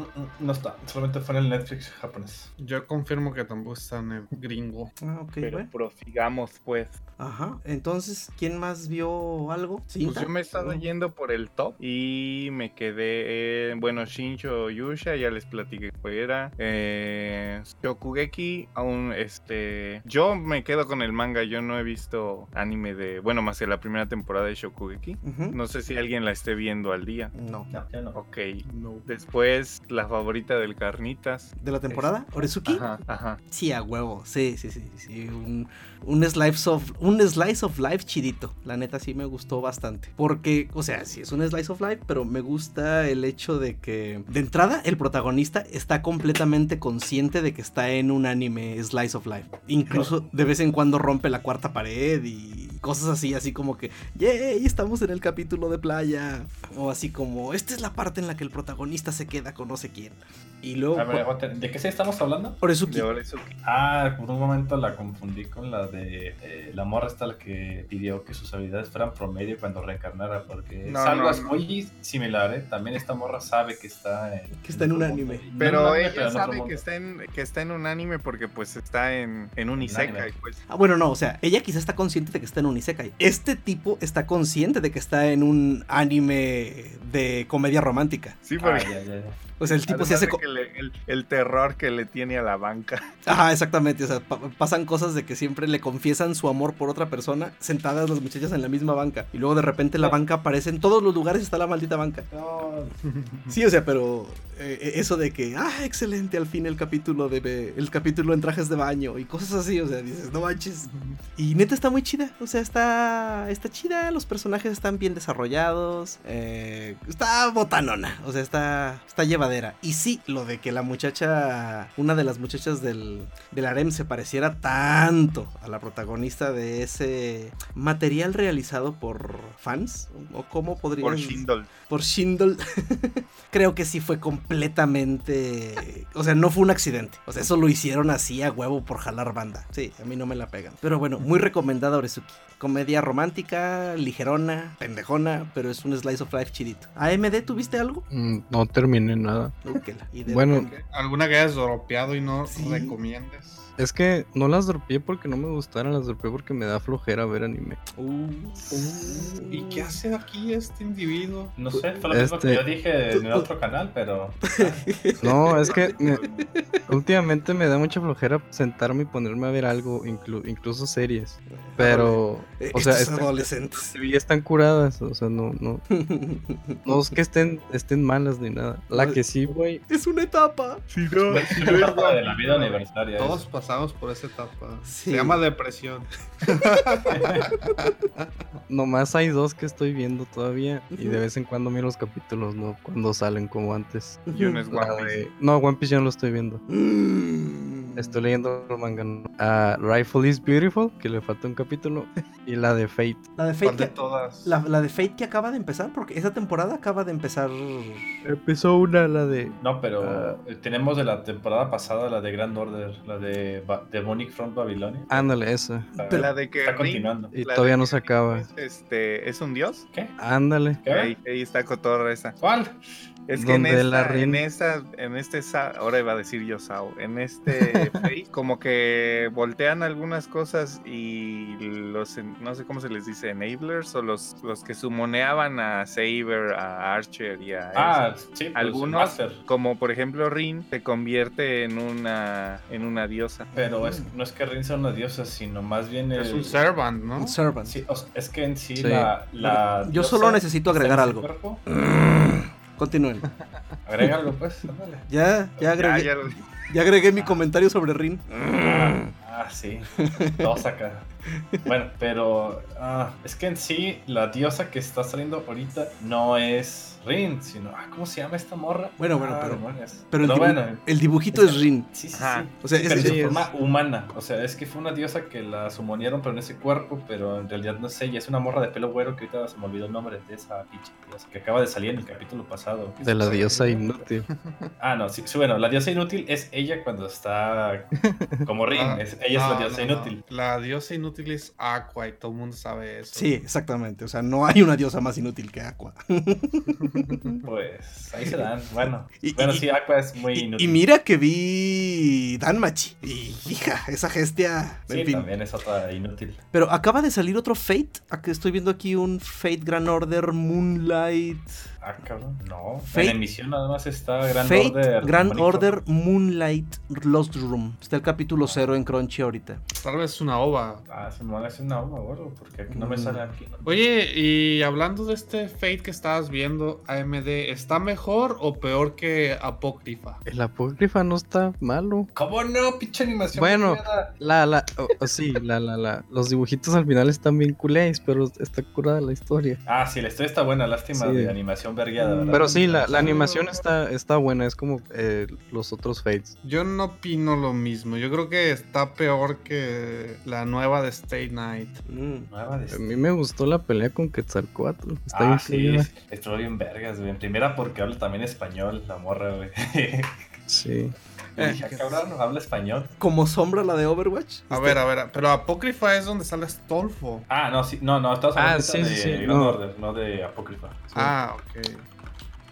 S2: No está, solamente fue en el Netflix japonés.
S4: Yo confirmo que tampoco está en el gringo.
S1: Ah, ok,
S3: Pero
S1: bueno.
S3: prosigamos pues.
S1: Ajá, entonces, ¿quién más vio algo?
S3: Pues yo me he estado
S1: No.
S3: yendo por el top y me quedé en, bueno, Shincho Yusha, ya les platiqué cuál era. Eh, Shokugeki, aún este... Yo me quedo con el manga, yo no he visto anime de, bueno, más que la primera temporada de Shokugeki. No sé si alguien la esté viendo al día.
S1: No.
S2: No, ya no.
S3: Ok. Después, la favorita del Carnitas.
S1: ¿De la temporada? ¿Orezuki?
S3: Ajá, ajá.
S1: Sí, a huevo. Sí, sí, sí. sí. Un, un, slice of, un slice of life chidito. La neta sí me gustó bastante. Porque, o sea, sí es un slice of life, pero me gusta el hecho de que, de entrada, el protagonista está completamente consciente de que está en un anime slice of life. Incluso de vez en cuando rompe la cuarta pared y cosas así, así como que, ¡yay! Estamos en el capítulo de playa. O así como, esta es la parte en la que el protagonista se queda con no sé quién. Y luego...
S2: A ver, aguante, ¿de qué se estamos hablando?
S1: Orezuki.
S3: De Orezuki.
S2: Ah, por un momento la confundí con la de eh, la morra esta la que pidió que sus habilidades fueran promedio cuando reencarnara, porque
S3: No,
S2: es algo
S3: no, no.
S2: muy similar, ¿eh? También esta morra sabe que está en...
S1: Que está en un anime.
S3: Pero ella
S2: pero otro
S3: sabe que está, en, que está en un anime porque pues está en, en un Isekai, pues.
S1: Ah, bueno, no, o sea, ella quizá está consciente de que está en un isekai. Este tipo está consciente de que está en un anime de comedia romántica.
S3: Sí,
S2: Ah,
S3: porque
S2: ya, ya, ya.
S1: O sea, el tipo se hace...
S3: le- el, el terror que le tiene a la banca.
S1: Ajá, exactamente. O sea, pa- pasan cosas de que siempre le confiesan su amor por otra persona, sentadas las muchachas en la misma banca. Y luego de repente la banca aparece en todos los lugares, está la maldita banca. Sí, o sea, pero eh, eso de que, ah, excelente, al fin el capítulo de el capítulo en trajes de baño y cosas así, o sea, dices, no manches. Y neta está muy chida, o sea, sea, está, está chida, los personajes están bien desarrollados, eh, está botanona, o sea, está, está llevadera. Y sí, lo de que la muchacha, una de las muchachas del, del harem se pareciera tanto a la protagonista de ese material realizado por fans, o cómo podría
S3: Por Shindle.
S1: por Shindle, creo que sí fue completamente. O sea, no fue un accidente. O sea, eso lo hicieron así a huevo por jalar banda. Sí, a mí no me la pegan. Pero bueno, muy recomendada Orezuki. Comedia romántica, ligerona, pendejona, pero es un slice of life chidito. ¿AMD tuviste algo?
S5: Mm, No terminé nada. Bueno,
S4: ¿Alguna que hayas dropeado y no
S1: Sí.
S4: recomiendes?
S5: Es que no las dropeé porque no me gustaran, las dropeé porque me da flojera ver anime.
S1: Uh,
S4: ¿Y qué hace aquí este individuo?
S2: No sé, fue lo mismo que
S5: Este-
S2: yo dije en el otro canal, pero
S5: No, es que me- últimamente me da mucha flojera sentarme y ponerme a ver algo, inclu- incluso series. Pero, o sea,
S1: estos
S5: están,
S1: adolescentes.
S5: y están curadas, o sea, no, no, no es que estén, estén malas ni nada. La que sí, güey,
S1: es una etapa.
S3: Si no,
S2: es una etapa de la vida universitaria.
S4: Todos
S2: es.
S4: Pasamos por esa etapa.
S1: Sí.
S4: Se llama depresión.
S5: nomás hay dos que estoy viendo todavía y de vez en cuando miro los capítulos, ¿no? Cuando salen como antes.
S3: y uno es One Piece.
S5: de- No, One Piece ya no lo estoy viendo.
S1: Mm.
S5: Estoy leyendo el manga. ¿no? Ah, Rifle is Beautiful, que le falta un capítulo. Y la de Fate.
S1: La de
S4: ¿Cuál
S1: Fate
S4: de
S1: que,
S4: todas?
S1: la, la de Fate que acaba de empezar, porque esa temporada acaba de empezar.
S5: Empezó una, la de.
S2: No, pero
S5: Ah.
S2: tenemos de la temporada pasada la de Grand Order, la de Ba- Demonic from Babylonia.
S5: Ándale, esa.
S3: La de que
S2: está
S3: Rin-
S2: continuando.
S5: Y todavía
S3: de
S5: no se acaba.
S3: es, Este, ¿es un dios?
S2: ¿Qué?
S5: Ándale.
S2: ¿Qué?
S3: Ahí, ahí está cotorra esa.
S2: ¿Cuál?
S3: Es que en esta,
S5: Rin-
S3: en esta, en este, ahora iba a decir yo Sao, en este como que voltean algunas cosas y los, no sé cómo se les dice, enablers o los, los que sumoneaban a Saber, a Archer y a
S2: Ah,
S3: ese,
S2: sí, pues,
S3: algunos, como por ejemplo Rin, se convierte en una, en una diosa.
S2: Pero es, no es que Rin sea una diosa, sino más bien el...
S4: Es un servant, ¿no?
S1: Un servant.
S2: Sí, o sea, es que en sí,
S5: Sí.
S2: la, la
S1: Yo solo necesito agregar algo. Continúen.
S2: Agrega algo, pues. ándale.
S1: Ya, ya agregué,
S3: ya
S1: ya
S3: lo-
S1: agregué mi comentario sobre Rin.
S2: Ah, ah, sí. Dos acá. Bueno, pero ah, es que en sí la diosa que está saliendo ahorita no es Rin, sino ah, ¿cómo se llama esta morra?
S1: Bueno, bueno,
S2: Ah,
S1: pero-
S2: demonios.
S1: Pero el,
S2: Pero
S1: dibu-
S2: bueno,
S1: el dibujito es Rin.
S2: sí, sí,
S3: Ajá.
S2: sí.
S1: O sea,
S2: Sí,
S1: es-
S2: pero
S1: es-
S2: de forma humana. O sea, es que fue una diosa que la sumonieron, pero en ese cuerpo, pero en realidad no sé, ella es una morra de pelo güero que ahorita se me olvidó el nombre de esa pinche diosa que acaba de salir en el capítulo pasado.
S5: De la diosa inútil.
S2: Ah, no, sí, sí, bueno, la diosa inútil es ella cuando está como Rin,
S4: Ah,
S2: es- ella es la diosa
S4: no, no.
S2: inútil.
S4: La diosa inútil es Aqua y todo el mundo sabe eso.
S1: Sí, exactamente. O sea, no hay una diosa más inútil que Aqua.
S2: Pues ahí se dan, bueno.
S1: Y-
S2: bueno,
S1: y-
S2: sí, Aqua es muy
S1: Y,
S2: inútil.
S1: y mira que vi Danmachi. Y hija, esa gestia.
S2: Sí,
S1: En fin.
S2: también es otra inútil.
S1: Pero acaba de salir otro Fate. Aquí estoy viendo aquí un Fate Grand Order Moonlight.
S2: Ah, cabrón, no.
S1: Fate-
S2: en emisión nada más está Grand
S1: Fate
S2: Order.
S1: Grand
S2: Bonito.
S1: Order Moonlight Lost Room. Está el capítulo 0 en Crunchy ahorita.
S4: Tal vez una ova.
S2: Ah, se me van a hacer una uva, gordo, porque no me
S1: Mm.
S2: sale aquí.
S4: Oye, y hablando de este Fate que estabas viendo, AMD, ¿está mejor o peor que Apócrifa?
S5: El apócrifa no está malo.
S2: ¿Cómo no? Pinche animación.
S5: Bueno. La, la, sí, la, la, la. Los dibujitos al final están bien culés, pero está curada la historia.
S2: Ah, sí, la historia está buena, lástima
S5: Sí.
S2: de animación vergueada, ¿verdad?
S5: Pero sí, la, la animación está, está buena, es como eh, los otros Fates.
S4: Yo no opino lo mismo. Yo creo que está peor que la nueva de Stay Night.
S1: Mm.
S2: Nueva de
S5: A mí me gustó la pelea con Quetzalcoatl. Está
S2: Ah,
S5: bien
S2: sí, estuvo bien vergas, güey. En primera porque habla también español, la morra, güey.
S5: Sí.
S2: Y dije, "Ah, cabrón, habla español.
S1: Como sombra la de Overwatch.
S4: A ver, a ver, pero Apócrifa es donde sale Stolfo.
S2: Ah, no, sí, no, no, estamos
S5: Ah,
S2: hablando
S5: sí,
S2: de
S5: sí, sí,
S2: Grand
S5: no.
S2: Order, no de Apócrifa.
S4: Ah, ok.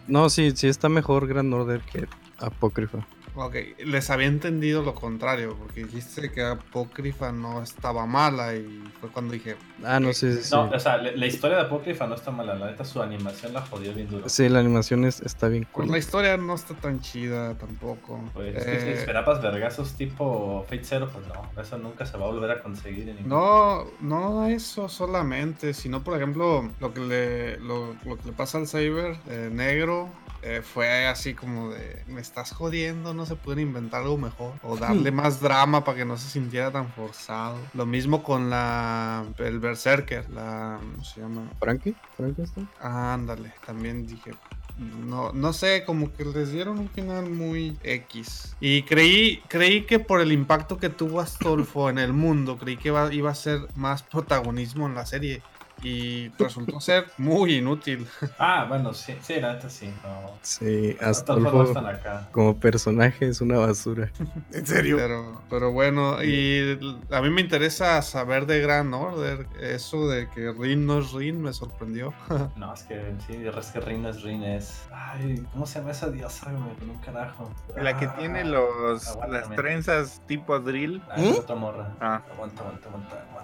S5: No, sí, sí está mejor Grand Order que Apócrifa.
S4: Ok, les había entendido lo contrario, porque dijiste que Apócrifa no estaba mala y fue cuando dije,
S5: Ah, no, sí, sí, sí.
S2: No, o sea, la, la historia de Apócrifa no está mala, la neta su animación la jodió bien duro.
S5: Sí, la animación es- está bien
S4: pues
S5: cool.
S4: la historia no está tan chida tampoco.
S2: Pues es que si
S4: Eh,
S2: esperabas vergazos tipo Fate Zero, pues no, eso nunca se va a volver a conseguir en ningún-
S4: No, no eso solamente, sino por ejemplo lo que le, lo, lo que le pasa al Saber eh, negro eh, fue así como de, me estás jodiendo, no se pueden inventar algo mejor. O darle más drama para que no se sintiera tan forzado. Lo mismo con la, el Berserker, la, ¿cómo se llama?
S5: ¿Frankie? ¿Frankie está?
S4: Ándale, también dije. No, no sé, como que les dieron un final muy X. Y creí, creí que por el impacto que tuvo Astolfo en el mundo, creí que iba, iba a ser más protagonismo en la serie. Y resultó ser muy inútil.
S2: Ah, bueno, sí, sí, la neta sí. No.
S5: Sí,
S2: Astolfo están acá.
S5: como personaje es una basura.
S1: ¿En serio?
S4: Pero, pero bueno, y a mí me interesa saber de Grand Order. Eso de que Rin no es Rin me sorprendió.
S2: No, es que sí, es que Rin no es Rin, es. Ay, ¿cómo se llama esa diosa? Con un carajo.
S3: La que
S2: Ah,
S3: tiene los, las trenzas tipo drill.
S2: Ah, es otra morra.
S3: Ah.
S2: Aguanta, aguanta, aguanta, aguanta.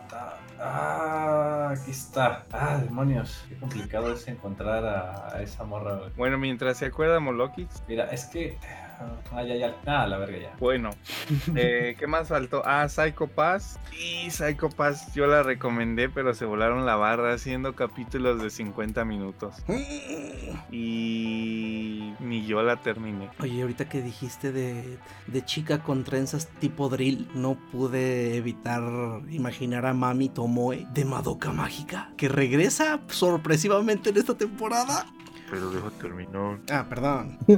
S2: Ah, aquí está. Ah, demonios. Qué complicado es encontrar a, a esa morra, güey.
S3: Bueno, mientras se acuerda Molokis.
S2: Mira, es que. Ah, ya, ya. Ah, la verga ya.
S3: Bueno, eh, ¿qué más faltó? Ah, Psycho Pass. Y Psycho Pass yo la recomendé, pero se volaron la barra haciendo capítulos de 50 minutos. Y ni yo la terminé.
S1: Oye, ahorita que dijiste de, de chica con trenzas tipo drill, no pude evitar imaginar a Mami Tomoe de Madoka Mágica, que regresa sorpresivamente en esta temporada.
S3: Pero dejo terminar.
S1: Ah, perdón.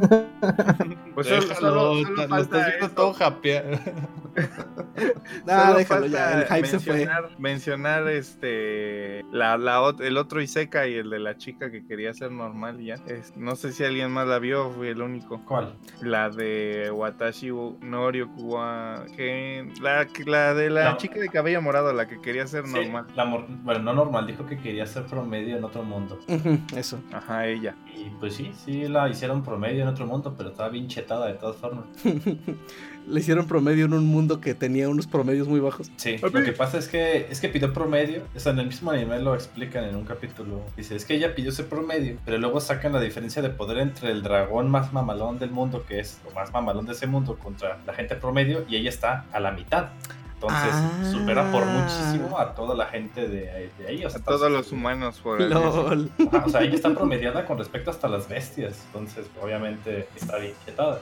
S3: Pues
S4: Déjalo,
S3: solo- solo
S4: lo estás
S3: falta
S4: viendo
S3: esto.
S4: todo happy-
S1: Ah,
S3: Solo
S1: déjalo ya, el hype se fue.
S3: mencionar, mencionar este la, la el otro Isekai y el de la chica que quería ser normal ya. Es- no sé si alguien más la vio, fui el único.
S2: ¿Cuál?
S3: La de Watashi no Ryokuwa que la, la de la
S2: No.
S3: chica de cabello morado, la que quería ser
S2: Sí,
S3: normal.
S2: la bueno, no normal, dijo que quería ser promedio en otro mundo.
S1: Eso.
S3: Ajá, ella.
S2: Y pues sí, sí la hicieron promedio en otro mundo, pero estaba bien chetada de todas formas.
S1: Le hicieron promedio en un mundo que tenía unos promedios muy bajos.
S2: Sí, lo que pasa es que es que pidió promedio, o sea, en el mismo anime lo explican en un capítulo. Dice, es que ella pidió ese promedio, pero luego sacan la diferencia de poder entre el dragón más mamalón del mundo, que es lo más mamalón de ese mundo, contra la gente promedio, y ella está a la mitad. Entonces,
S1: Ah.
S2: supera por muchísimo a toda la gente de, de ahí. O sea,
S3: A todos los humanos por así
S1: LOL.
S2: Ajá, o sea, ella está promediada con respecto hasta las bestias. Entonces, obviamente, está bien chetada.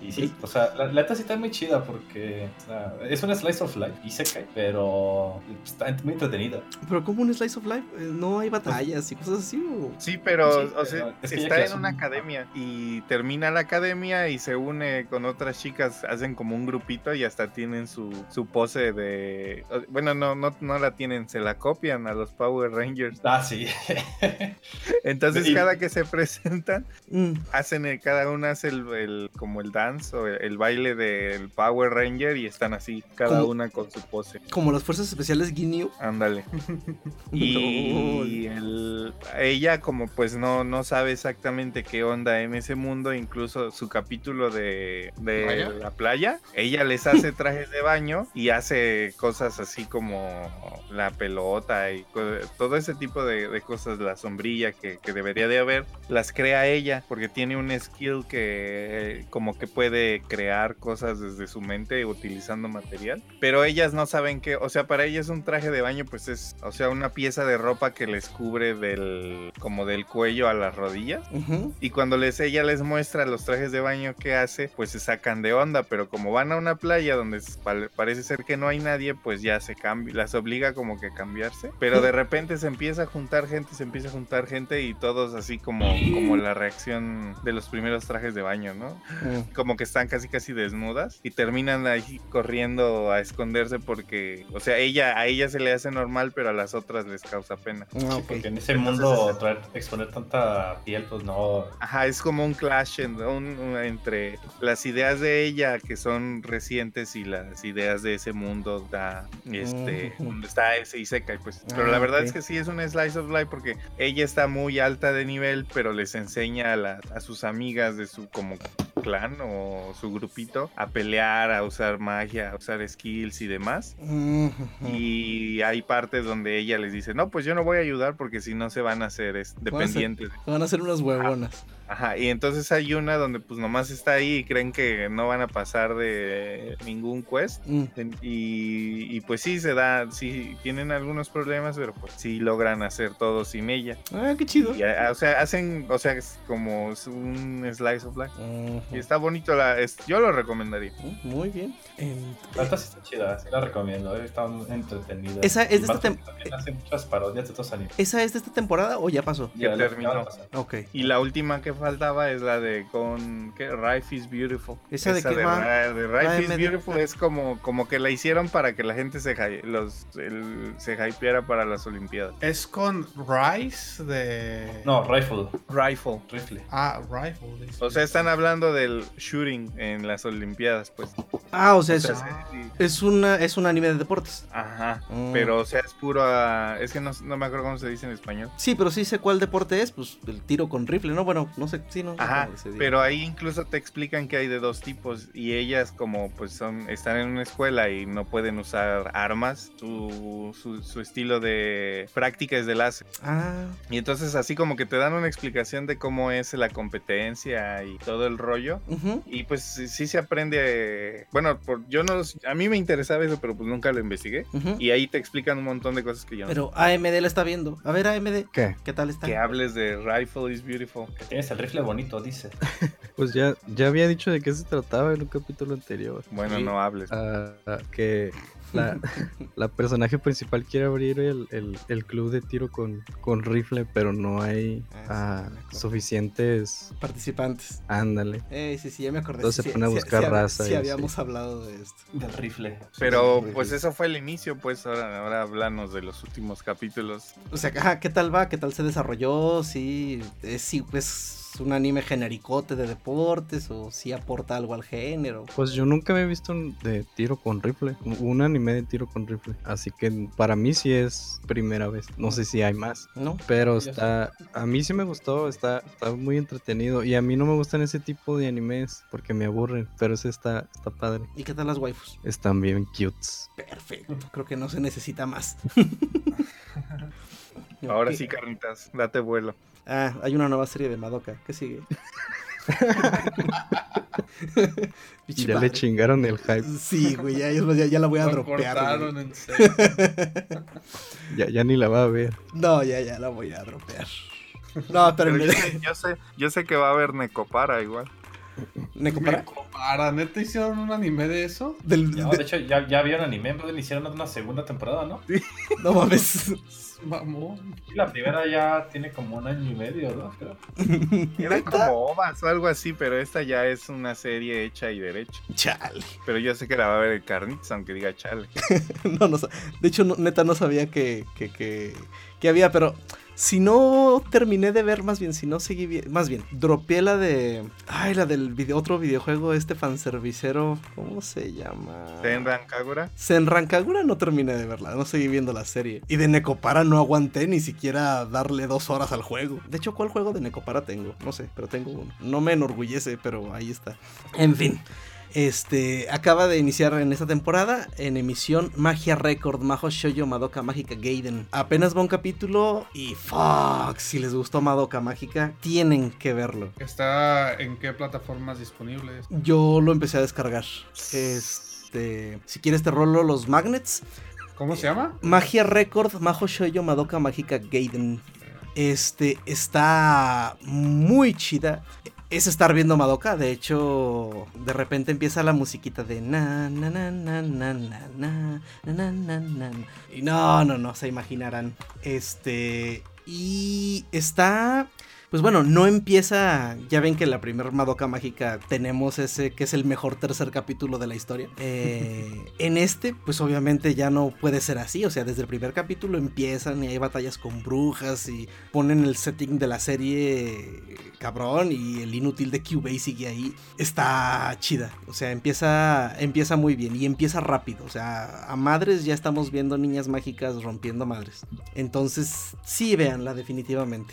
S2: Y sí, o sea, la, la neta sí está muy chida porque o sea, es una slice of life y se cae, pero está muy entretenida.
S1: Pero como un slice of life, Eh, no hay batallas y cosas así. o-
S3: Sí, pero,
S2: Sí,
S3: o sea,
S2: pero es que
S3: está en una
S2: un-
S3: academia y termina la academia y se une con otras chicas, hacen como un grupito y hasta tienen su, su pose de... Bueno, no, no, no la tienen, se la copian a los Power Rangers.
S2: Ah, sí.
S3: Entonces
S2: Y-
S3: cada que se presentan,
S1: Mm,
S3: hacen el, cada una hace el, el- como el dance o el, el baile del Power Ranger y están así, cada
S1: ¿Cómo?
S3: una con su pose.
S1: como las fuerzas especiales Ginyu.
S3: Ándale. Y el- ella como pues no, no sabe exactamente qué onda en ese mundo, incluso su capítulo de, de
S4: ¿Playa?
S3: la playa, ella les hace trajes de baño y hace cosas así como la pelota y todo ese tipo de, de cosas, la sombrilla que, que debería de haber, las crea ella porque tiene un skill que eh, como que puede crear cosas desde su mente utilizando material, pero ellas no saben que, o sea, para ellas un traje de baño pues es, o sea, una pieza de ropa que les cubre del como del cuello a las rodillas.
S1: Ujú.
S3: Y cuando les ella les muestra los trajes de baño que hace, pues se sacan de onda, pero como van a una playa donde parece ser que no hay nadie, pues ya se cambia, las obliga como que a cambiarse. Pero de repente se empieza a juntar gente, se empieza a juntar gente y todos así como, como la reacción de los primeros trajes de baño, ¿no?
S1: Mm.
S3: como que están casi casi desnudas y terminan ahí corriendo a esconderse porque, o sea, ella a ella se le hace normal, pero a las otras les causa pena.
S1: Ah,
S2: Sí,
S1: ok.
S2: porque en ese mundo traer- exponer tanta piel, pues no.
S3: Ajá, es como un clash en- un- un- entre las ideas de ella que son recientes y las ideas de ese mundo da este
S1: Ujú.
S3: donde está ese Isekai pues. Pero la
S1: Ah,
S3: verdad
S1: ok.
S3: es que sí es un slice of life porque ella está muy alta de nivel, pero les enseña a, la- a sus amigas de su como clan o su grupito a pelear, a usar magia, a usar skills y demás. Y hay partes donde ella les dice, no, pues yo no voy a ayudar porque si no se van a hacer es,
S1: Van a ser-
S3: dependientes.
S1: Van a ser unas huevonas.
S3: Ajá, y entonces hay una donde pues nomás está ahí y creen que no van a pasar de ningún quest.
S1: Mm.
S3: Y, y pues sí se da, sí tienen algunos problemas, pero pues sí logran hacer todo sin ella.
S1: Ah, qué chido.
S3: Y, a- o sea, hacen, o sea, es como es un slice of life. Y está bonito, la, es- yo lo recomendaría.
S1: Mm, Muy bien. Em,
S2: La neta sí está chida, sí la recomiendo, eh, está muy entretenida.
S1: Esa es de esta tem-
S2: porque También hace muchas parodias de otros animes.
S1: ¿Esa es de esta temporada o ya pasó?
S3: Ya
S2: la-
S3: terminó.
S2: la.
S1: Ok.
S3: Y la última que faltaba es la de con ¿qué? Life is Beautiful.
S1: ¿Esa de qué
S3: de,
S1: va? Ah,
S3: is. Beautiful es como, como que la hicieron para que la gente se, los, el- se hypeara para las Olimpiadas.
S4: Es con Rice de.
S2: No, Rifle,
S3: Rifle.
S2: Rifle.
S4: Ah, Rifle. dice.
S3: O sea, están hablando del shooting en las Olimpiadas, pues.
S1: Ah, o sea,
S3: O
S1: es,
S3: sea,
S4: Ah.
S3: sí.
S1: es, una, es un anime de deportes.
S3: Ajá.
S1: Mm.
S3: Pero, o sea, es puro. ah, es que no, no me acuerdo cómo se dice en español.
S1: Sí, pero sí sé cuál deporte es, pues el tiro con rifle, ¿no? Bueno, no sé, sí, no. sé
S3: Ajá,
S1: diga.
S3: pero ahí incluso te explican que hay de dos tipos y ellas como pues son están en una escuela y no pueden usar armas, su, su, su estilo de práctica es de láser.
S1: Ah,
S3: Y entonces así como que te dan una explicación de cómo es la competencia y todo el rollo. Y pues sí, sí se aprende, bueno, por, yo no, a mí me interesaba eso, pero pues nunca lo investigué. Y ahí te explican un montón de cosas que yo no
S1: Pero AMD la está viendo. A ver, AMD,
S5: ¿Qué?
S1: ¿qué tal está?
S3: Que hables de Rifle is Beautiful.
S2: Que tienes el rifle bonito, dice.
S5: Pues ya, ya había dicho de qué se trataba en un capítulo anterior.
S3: Bueno,
S1: Sí.
S3: no hables.
S5: Ah, ah, que la, la personaje principal quiere abrir el, el- el club de tiro con, con rifle, pero no hay
S1: Ah, sí,
S5: suficientes.
S1: Participantes.
S5: Ándale.
S1: Eh, sí, sí, ya me acordé.
S5: Entonces
S1: sí,
S5: se pone a buscar
S1: sí,
S5: raza
S1: Sí,
S5: y
S1: habíamos hablado de esto.
S2: Del rifle.
S3: Pero
S1: Sí,
S3: pues eso fue el inicio, pues ahora, ahora háblanos de los últimos capítulos.
S1: O sea, ¿qué tal va? ¿Qué tal se desarrolló? Sí, es, sí, es un anime genericote de deportes o sí aporta algo al género.
S5: Pues yo nunca había visto un de tiro con rifle, un- anime de tiro con rifle. Así que para mí sí es primera vez. No sé si hay más.
S1: ¿No?
S5: Pero está, a mí sí me gustó, está, está muy entretenido. Y a mí no me gustan ese tipo de animes porque me aburren. Pero ese está, está padre.
S1: ¿Y qué tal las waifus?
S5: Están bien cutes.
S1: Perfecto, creo que no se necesita más.
S3: Ahora sí, carnitas, date vuelo.
S1: Ah, hay una nueva serie de Madoka. ¿Qué sigue?
S5: Ya le chingaron el hype.
S1: Sí, güey, ya, ya- ya la voy a
S4: Lo
S1: dropear.
S4: en serio.
S5: Ya, ya ni la va a ver.
S1: No, ya, ya la voy a dropear. No, pero
S3: Pero yo, sé, yo sé, yo sé que va a haber Necopara igual.
S1: ¿Necopara?
S4: Para, ¿neta hicieron un anime de eso?
S1: Del,
S2: No,
S1: de-
S2: de hecho, ya, ya había un anime, pero le hicieron una segunda temporada, ¿no?
S1: no mames.
S4: Mamón.
S2: La primera ya tiene como un año y medio, ¿no? Creo.
S3: Era como ovas o algo así, pero esta ya es una serie hecha y derecha.
S1: Chale.
S3: Pero yo sé que la va a ver el carnitas, aunque diga chale.
S1: No, no, de hecho, no- neta no sabía que, que, que, que había, pero si no terminé de ver, más bien, si no seguí bien, más bien, dropeé la de, ay, la del video, otro videojuego, este fanservicero, ¿cómo se llama?
S3: Senran Kagura.
S1: Senran Kagura no terminé de verla, no seguí viendo la serie. Y de Necopara no aguanté ni siquiera darle dos horas al juego. De hecho, ¿cuál juego de Necopara tengo? No sé, pero tengo uno. No me enorgullece, pero ahí está. En fin. Este acaba de iniciar en esta temporada en emisión Magia Record Majo Shoujo Madoka Mágica Gaiden. Apenas va un capítulo y fuck, si les gustó Madoka Mágica, tienen que verlo.
S4: ¿Está en qué plataformas disponibles?
S1: Yo lo empecé a descargar. Este, si quieres te rolo los magnets.
S4: ¿Cómo se llama?
S1: Magia Record, Majo Shoujo Madoka Mágica Gaiden. Este está muy chida. Es estar viendo Madoka. De hecho, de repente empieza la musiquita de na na na na na na na na na na. Y no, no, no, se imaginarán. Este. Y está. Pues bueno, no empieza. Ya ven que en la primer Madoka Mágica tenemos ese que es el mejor tercer capítulo de la historia. Eh, en este, pues obviamente ya no puede ser así. O sea, desde el primer capítulo empiezan y hay batallas con brujas y ponen el setting de la serie cabrón y el inútil de Cubase sigue ahí. Está chida. O sea, empieza, empieza muy bien y empieza rápido. O sea, a madres ya estamos viendo niñas mágicas rompiendo madres. Entonces, sí, véanla definitivamente.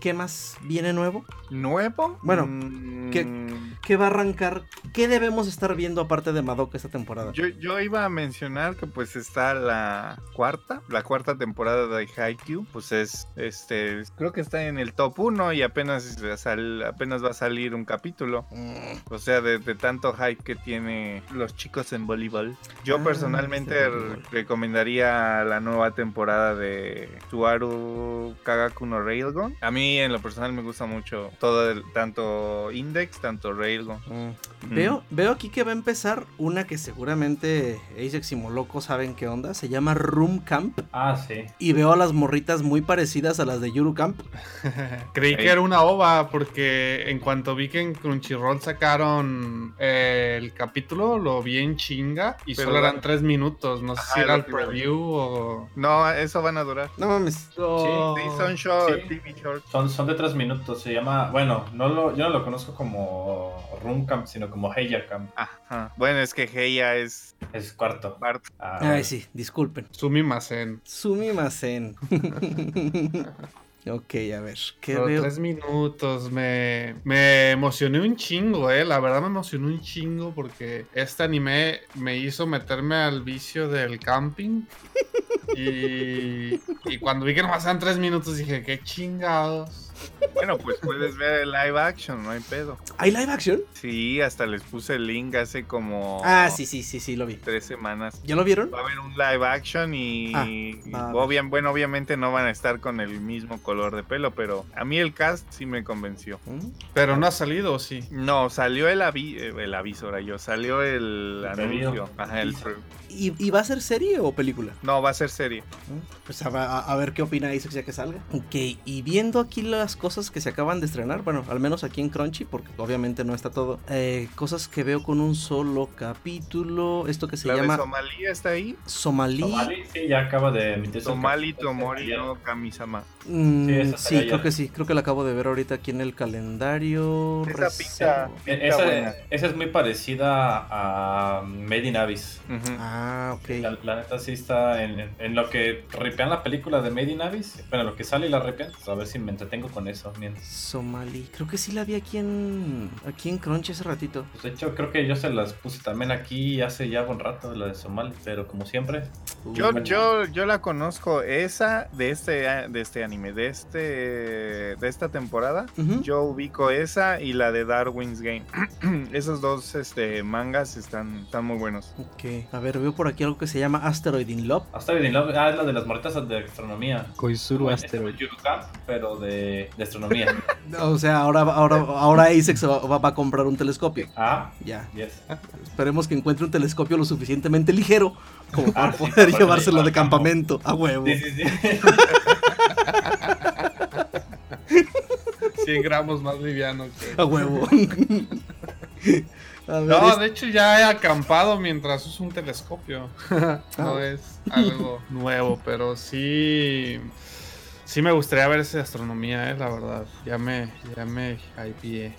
S1: ¿Qué más viene nuevo?
S3: ¿Nuevo?
S1: Bueno,
S3: Mm,
S1: ¿qué- ¿Qué va a arrancar? ¿Qué debemos estar viendo aparte de Madoka esta temporada?
S3: Yo, yo iba a mencionar que pues está la cuarta, la cuarta temporada de Haikyuu, pues es, este, creo que está en el top 1 y apenas, sal- apenas va a salir un capítulo.
S1: Mm,
S3: O sea, de, de tanto hype que tiene los chicos en voleibol. Yo
S1: Ah,
S3: personalmente recomendaría la nueva temporada de Tuaru Kagaku no Railgun. A mí en lo personal me gusta mucho todo el, tanto Index, tanto Railgun.
S1: mm. Veo, veo aquí que va a empezar una que seguramente Ajax y Moloco saben qué onda. Se llama Room Camp.
S2: Ah, sí.
S1: Y veo a las morritas muy parecidas a las de Yuru Camp.
S4: Creí que era una ova porque en cuanto vi que en Crunchyroll sacaron eh, el capítulo, lo vi en chinga y
S3: Pero
S4: solo eran tres minutos. No sé
S3: Ajá,
S4: si era el preview o...
S3: No, eso van a durar.
S1: No mames.
S3: Sí, son short,
S2: sí.
S3: TV short.
S2: Son, son de tres minutos. Se llama. Bueno, no lo, yo no lo conozco como Room Camp, sino como Heya Camp.
S3: Ajá. Bueno, es que Heia es
S2: Es cuarto.
S3: parte.
S2: Ah,
S1: Ay, sí, disculpen.
S4: Sumimasen.
S1: Sumimasen. ok, a ver. ¿Qué
S4: Pero
S1: veo?
S4: tres minutos, me, me emocioné un chingo, eh. La verdad me emocionó un chingo porque este anime me hizo meterme al vicio del camping. Y, y cuando vi que nomás eran tres minutos dije, qué chingados.
S3: Bueno, pues puedes ver el live action, no hay pedo.
S1: ¿Hay live action?
S3: Sí, hasta les puse el link hace como
S1: Ah, sí, sí, sí, sí, lo vi.
S3: tres semanas.
S1: ¿Ya lo vieron?
S3: Va a haber un live action y,
S1: Ah,
S3: y obvia- bueno, obviamente no van a estar con el mismo color de pelo, pero a mí el cast sí me convenció.
S1: Mm.
S4: Pero no ha salido, ¿o sí.
S3: No, salió el, avi- eh, el aviso, ahora yo, salió el,
S2: El
S3: anuncio. Ajá, el
S1: ¿Y, y va a ser serie o película?
S3: No, va a ser serie.
S1: Pues a, a- a ver qué opina Isaac ya que salga. Ok, y viendo aquí las cosas que se acaban de estrenar, bueno, al menos aquí en Crunchy, porque obviamente no está todo. eh, cosas que veo con un solo capítulo. Esto que se
S3: La de
S1: llama
S3: Somalia está ahí.
S1: Somalí.
S2: Somali, sí, ya acaba de emitirse. el
S3: Somali. Tomori no Kamisama.
S1: Mm,
S2: Sí,
S1: creo que sí. Creo que la acabo de ver ahorita aquí en el calendario.
S3: Esa pinta, pinta
S2: Esa,
S3: buena.
S2: esa es muy parecida a Made in Abyss.
S1: Ah, ok.
S2: La, la neta sí está en, en- en lo que ripean la película de Made in Abyss. Bueno, lo que sale y la ripean. pues a ver si me entretengo con eso. mientras.
S1: Somalí. Creo que sí la vi aquí en aquí en Crunchy hace ratito.
S2: Pues de hecho, creo que yo se las puse también aquí hace ya buen rato, la de Somali. Pero como siempre,
S3: Yo,
S1: Uh,
S3: yo, yo la conozco, esa de este, de este anime, de este, de esta temporada.
S1: ujú.
S3: Yo ubico esa y la de Darwin's Game. Esos dos este, mangas están, están muy buenos.
S1: Ok, a ver, veo por aquí algo que se llama Asteroid in Love.
S2: hasta Love, ah, es la de las morritas de astronomía.
S5: Koizuru
S2: en-
S5: Asteroid.
S2: Yuru-Camp, pero de, de astronomía.
S1: O sea, ahora, ahora, ahora Isaac se va, va- a comprar un telescopio.
S2: ah,
S1: Ya,
S2: yes.
S1: esperemos que encuentre un telescopio lo suficientemente ligero como para
S2: Ah, sí,
S1: poder
S2: para
S1: llevárselo de campamento a huevo.
S2: Sí, sí, sí.
S4: 100 gramos más liviano que...
S1: A huevo. A ver,
S4: No,
S1: es-
S4: de hecho ya he acampado mientras uso un telescopio. no
S1: Ah.
S4: es algo nuevo, pero sí. Sí me gustaría ver esa astronomía, eh, la verdad. Ya me, ya me hypeé.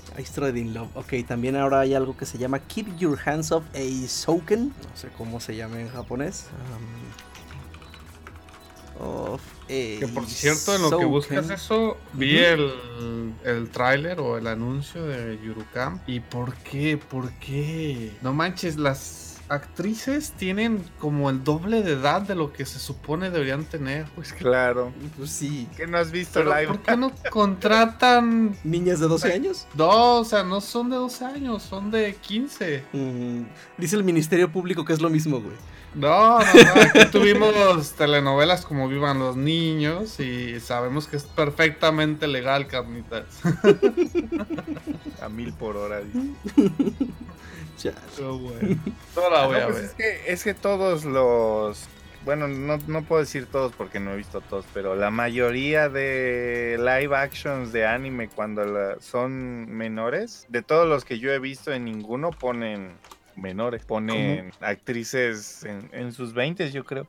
S1: In Love. Ok, también ahora hay algo que se llama Keep Your Hands Off a Souken. No sé cómo se llama en japonés. Um, of
S4: Que por cierto, en lo que buscas eso, vi el, el tráiler o el anuncio de Yurukam. ¿Y por qué? ¿Por qué? No manches, las actrices tienen como el doble de edad de lo que se supone deberían tener.
S3: Pues claro.
S1: Pues sí.
S3: ¿Qué no has visto
S4: Pero
S3: live?
S4: ¿por qué no contratan
S1: ¿Niñas de 12 años?
S4: No, o sea, no son de 12 años, son de 15.
S1: Mm, dice el Ministerio Público que es lo mismo, güey.
S4: No, no, no. Aquí tuvimos telenovelas como Vivan los Niños y sabemos que es perfectamente legal, carnitas.
S3: A mil por hora. dice.
S1: Ya.
S4: Pero bueno. No la voy
S3: No,
S4: a
S3: pues
S4: ver.
S3: es, que, es que todos los. Bueno, no, no puedo decir todos porque no he visto todos, pero la mayoría de live actions de anime cuando la- son menores, de todos los que yo he visto, en ninguno ponen menores. Ponen actrices en, en sus 20 yo creo.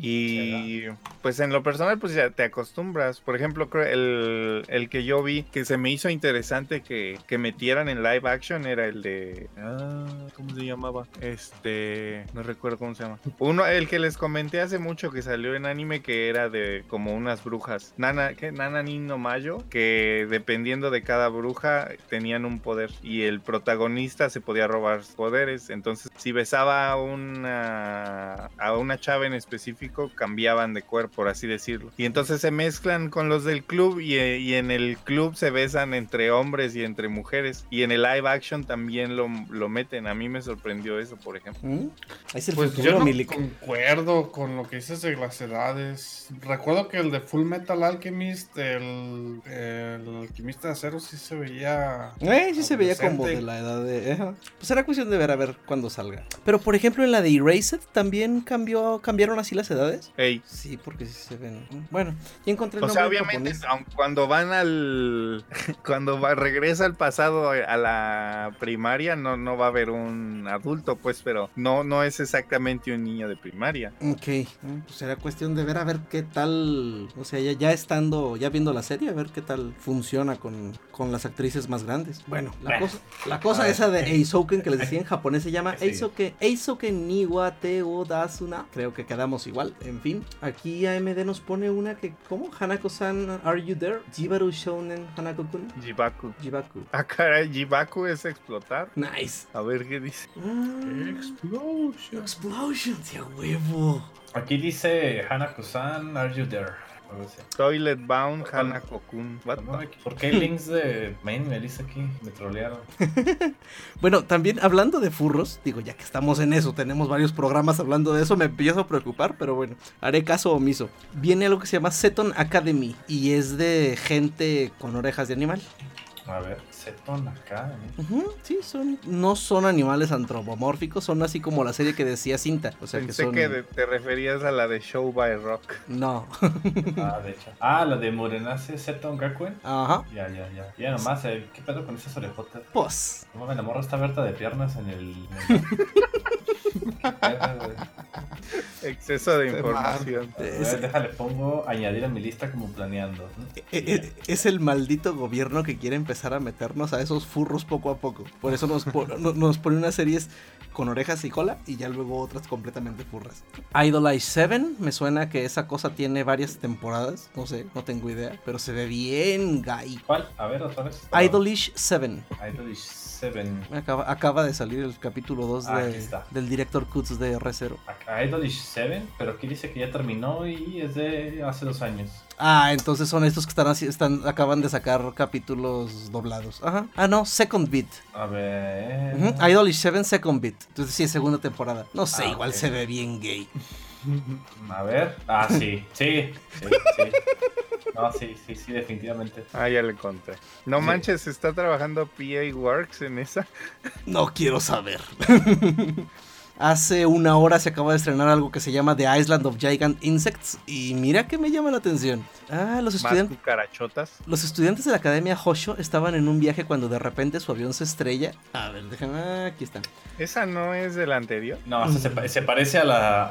S3: Y pues en lo personal, pues ya te acostumbras. Por ejemplo, el, el que yo vi que se me hizo interesante que, que metieran en live action era el de. ah, ¿Cómo se llamaba? Este. No recuerdo cómo se llama. Uno, el que les comenté hace mucho que salió en anime que era de como unas brujas. Nana, ¿qué? Nana Nino Mayo. Que dependiendo de cada bruja tenían un poder. Y el protagonista se podía robar poderes. Entonces, si besaba a una, a una chava en específico, cambiaban de cuerpo, por así decirlo. Y entonces se mezclan con los del club y, eh, y en el club se besan entre hombres y entre mujeres. Y en el live action también lo, lo meten. A mí me sorprendió eso, por ejemplo.
S1: ¿Mm? Es el
S4: Pues
S1: futuro,
S4: yo no concuerdo con lo que dices de las edades. Recuerdo que el de Full Metal Alchemist, el, el alquimista de acero, sí se veía.
S1: Eh, sí se veía como de la edad de... Pues era cuestión de ver a ver cuándo salga. Pero por ejemplo en la de Erased también cambió, cambiaron así las edades.
S3: Ey.
S1: Sí, porque sí se ven. Bueno, ya encontré el
S3: O sea, obviamente, cuando van al. Cuando va, regresa al pasado a la primaria, no, no va a haber un adulto, pues, pero no, no es exactamente un niño de primaria.
S1: Ok, mm, pues será cuestión de ver a ver qué tal, o sea, ya, ya estando, ya viendo la serie, a ver qué tal funciona con, con las actrices más grandes. Bueno, la
S2: Bueno.
S1: cosa, la cosa
S2: A ver.
S1: esa de Eisouken que les decía en japonés se llama
S2: Sí.
S1: Eisouken, Eisouken ni wa te o dasuna. Creo que quedamos igual, en fin. Aquí AMD nos pone una que, ¿cómo? Hanako-san, are you there? Jibaru Shounen Hanako-kun.
S3: Jibaku.
S1: Jibaku.
S3: Ah, caray, Jibaku es explotar.
S1: Nice.
S3: A ver qué dice.
S1: Ah,
S4: Explosion.
S1: Explosion, tío huevo.
S2: Aquí dice Hanako-san, are you there?
S3: Toilet Bound the-
S2: me- ¿Por qué hay links de main me dice aquí? Me trolearon.
S1: Bueno, también hablando de furros, digo, ya que estamos en eso, tenemos varios programas hablando de eso, me empiezo a preocupar, pero bueno, haré caso omiso. Viene algo que se llama Seton Academy y es de gente con orejas de animal.
S2: A ver, Seton acá. ¿eh?
S1: Ujú, sí, son, no son animales antropomórficos, son así como la serie que decía Cinta. O sea que
S3: Pensé
S1: son.
S3: que de- te referías a la de Show by Rock.
S1: No.
S2: Ah, de hecho. Ah, la de Morenace Seton Gakuen.
S1: Ajá.
S2: Ya, ya, ya. Ya nomás, eh, ¿qué pedo con esas orejotas?
S1: Pues.
S2: No mames, la morra está abierta de piernas en el.
S3: Exceso de información.
S1: Es-
S2: déjale, pongo añadir a mi lista como planeando.
S1: Eh, eh, Es el maldito gobierno que quiere empezar a meternos a esos furros poco a poco. Por eso nos, nos pone unas series con orejas y cola y ya luego otras completamente furras. Idolize 7, me suena que esa cosa tiene varias temporadas. No sé, no tengo idea. Pero se ve bien gay.
S2: ¿Cuál? A ver, otra vez.
S1: Idolish 7.
S2: Idolish 7.
S1: Acaba, acaba de salir el capítulo 2
S2: Ah,
S1: de- del director Cuts de R0.
S2: Acá Idolish 7, pero aquí dice que ya terminó y es de hace dos años.
S1: Ah, entonces son estos que están, así- están acaban de sacar capítulos doblados. Ajá. Ah, no, Second Beat.
S2: A ver.
S1: Ujú, Idolish 7 Second Beat. Entonces sí es segunda temporada. No sé,
S2: Ah,
S1: igual se ve bien gay.
S2: A ver. Ah, sí. Sí. Sí, sí. No, sí, sí, sí, definitivamente.
S3: Ah, ya le conté. No
S2: Sí.
S3: manches, está trabajando PA Works en esa.
S1: No quiero saber. Hace una hora se acaba de estrenar algo que se llama The Island of Gigant Insects. Y mira que me llama la atención. Ah, los estudiantes.
S3: cucarachotas.
S1: Los estudiantes de la Academia Hosho estaban en un viaje cuando de repente su avión se estrella. A ver, déjame. ah, aquí están.
S3: ¿Esa no es de la anterior?
S2: No, se, pa- se parece a la.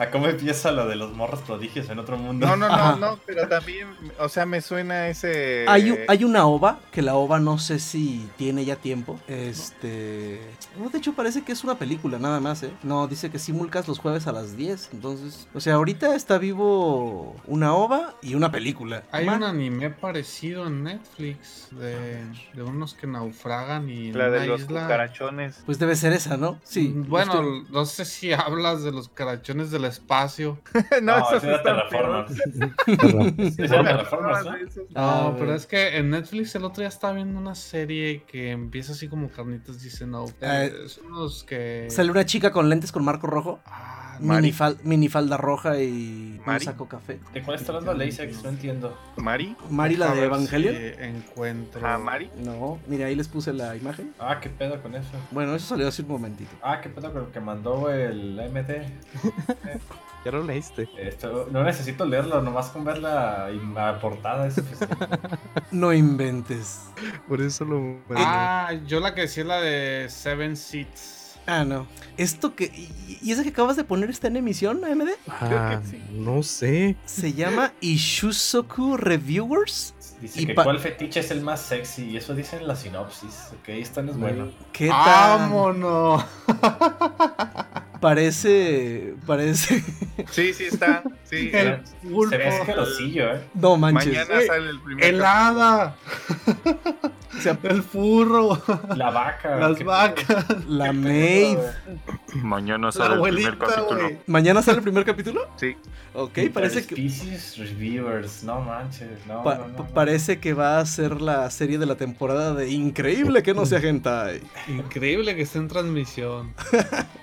S2: a cómo empieza lo de los morros prodigios en otro mundo.
S3: No, no,
S1: Ajá.
S3: no, no, pero también, o sea, me suena ese...
S1: Hay, hay una ova, que la ova no sé si tiene ya tiempo. Este. No, de hecho parece que es una película, nada más, ¿eh? No, dice que simulcas los jueves a las 10. Entonces, o sea, ahorita está vivo una ova y una película.
S4: Hay un anime parecido en Netflix de, de unos que naufragan y en
S3: La de
S4: una
S3: los
S4: isla.
S3: cucarachones.
S1: Pues debe ser esa, ¿no? Sí.
S4: Mm, Bueno, no sé si hablas de los carachones del espacio.
S2: No,
S3: eso
S2: ese era Terraformers. Terraformers, ¿no?
S1: Ah,
S4: No, pero es que en Netflix el otro día estaba viendo una serie que empieza así como carnitas dice no. Eh, son los que.
S1: Sale una chica con lentes con marco rojo.
S4: Ah.
S1: Minifal- minifalda roja y un saco café.
S2: ¿De cuál está hablando Lasex? No entiendo.
S3: ¿Mari?
S1: Mari, la
S4: a
S1: de Evangelion.
S4: si encuentro.
S3: ¿Ah, Mari?
S1: No, mira, ahí les puse la imagen.
S2: Ah, qué pedo con eso.
S1: Bueno, eso salió hace un momentito.
S2: Ah, qué pedo con lo que mandó el AMD.
S5: Ya lo leíste.
S2: Esto, no necesito leerlo, nomás con ver la, la portada es.
S1: No inventes.
S5: Por eso lo.
S4: Ah, yo la que decía es la de Seven Seats.
S1: Ah, no. Esto que. ¿Y, y ese que acabas de poner está en emisión, AMD?
S5: Ah, no sé.
S1: Se llama Ishusoku Reviewers.
S2: Dice
S1: Y
S2: que cuál fetiche es el más sexy. Y eso dice en la sinopsis. Ok, esta no es bueno.
S1: ¿Qué tal?
S4: ¡Vámonos!
S1: Parece. Parece.
S3: Sí, sí está. Sí,
S4: El pulpo.
S2: Se ve asquerosillo, ¿eh?
S1: No manches.
S3: mañana sale el primer
S4: El hada.
S1: O sea,
S4: El furro.
S2: La vaca.
S4: Las
S2: ¿qué
S4: vacas.
S1: la maid.
S3: Mañana
S4: La
S3: sale el primer
S4: abuelita,
S3: capítulo.
S4: güey.
S1: ¿Mañana sale el primer capítulo?
S3: Sí.
S1: Ok, parece que.
S2: Species Reviewers. No manches. No,
S1: pa-
S2: no, no,
S1: pa-
S2: no.
S1: parece que va a ser la serie de la temporada de Increíble que no sea hentai.
S4: Increíble que esté en transmisión.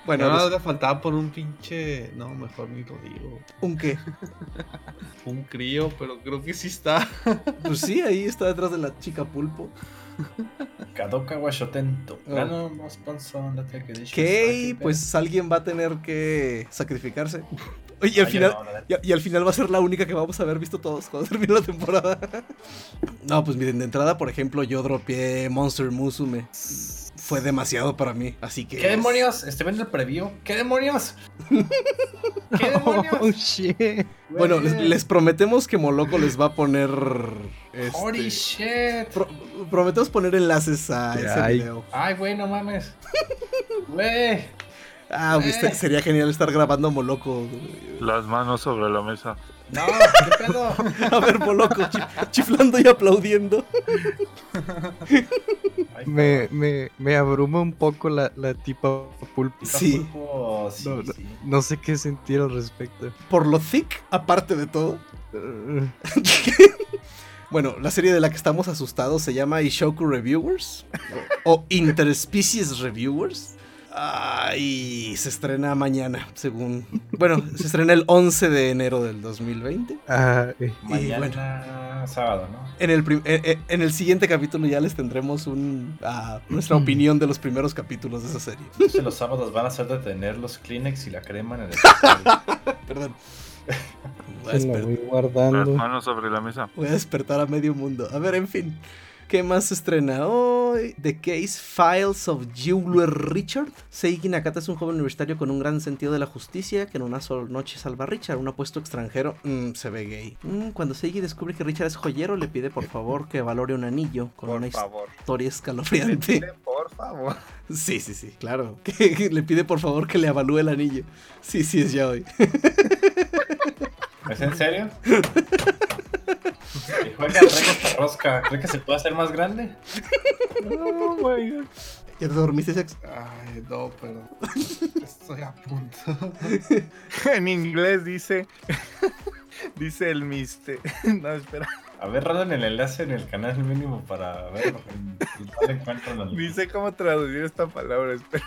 S1: Bueno,
S4: Bueno,
S1: pues,
S4: le faltaba por un pinche. No, mejor ni lo digo.
S1: ¿un qué?
S4: Un crío, pero creo que sí está.
S1: Pues sí, ahí está detrás de la chica pulpo.
S2: Kadoka wa Shotento.
S1: Oh.
S2: Edition.
S1: Ok, pues alguien va a tener que sacrificarse. Oye, y al
S2: Ay,
S1: final.
S2: no.
S1: Y, y al final va a ser la única que vamos a haber visto todos cuando termine la temporada. No, pues miren, de entrada, por ejemplo, yo dropeé Monster Musume. Fue demasiado para mí, así que.
S2: ¿Qué demonios? Estoy viendo el preview. ¿Qué demonios? ¿Qué demonios?
S5: Oh, shit.
S1: Bueno, les, prometemos que Moloco les va a poner. este,
S2: Holy shit.
S1: pro- prometemos poner enlaces a ese
S5: Ay.
S1: video.
S2: Ay, güey, no mames. Güey.
S1: Ah,
S2: Eh.
S1: este- sería genial estar grabando a Moloco.
S3: Las manos sobre la mesa.
S2: No, ¿qué pedo?
S1: A ver, Moloco chi- chiflando y aplaudiendo.
S5: Me, me, me abruma un poco la, la tipa pulpo.
S1: Sí.
S2: pulpo, sí,
S5: No, no.
S2: sí.
S5: No sé qué sentir al respecto.
S1: Por lo thick, aparte de todo. Bueno, la serie de la que estamos asustados se llama Ishoku Reviewers o Interspecies Reviewers. Ah, y se estrena mañana, según... Bueno, se estrena el 11 de enero del 2020.
S5: ah, eh,
S2: Mañana sábado, ¿no?
S1: En el, eh, eh, en el siguiente capítulo ya les tendremos un, ah, nuestra opinión de los primeros capítulos de esa serie.
S2: Entonces los sábados van a ser de tener los Kleenex y la crema en el.
S1: Perdón. Voy a,
S5: se la
S1: desper-
S5: voy
S3: Las manos sobre la mesa.
S1: voy a despertar a medio mundo. A ver, en fin. ¿Qué más se estrena hoy? The Case Files of Julia Richard. Seiji Nakata es un joven universitario con un gran sentido de la justicia que en una sola noche salva a Richard, un apuesto extranjero. Mm, se ve gay. Mm, cuando Seiji descubre que Richard es joyero, le pide por favor que valore un anillo con
S3: Por
S1: una
S3: favor.
S1: historia escalofriante.
S3: Por favor.
S1: Sí, sí, sí, claro. Que le pide por favor que le avalúe el anillo. Sí, sí, es ya hoy.
S2: ¿Es en serio? Y juega esta rosca. ¿Cree que se puede hacer más grande?
S3: Oh my god.
S1: ¿Ya te dormiste, Sex?
S4: Ay, no, pero. Estoy a punto.
S3: En inglés dice. dice el mister. No, espera.
S2: A ver, randen el enlace en el canal mínimo para ver el
S3: Ni sé cómo traducir esta palabra. Espera.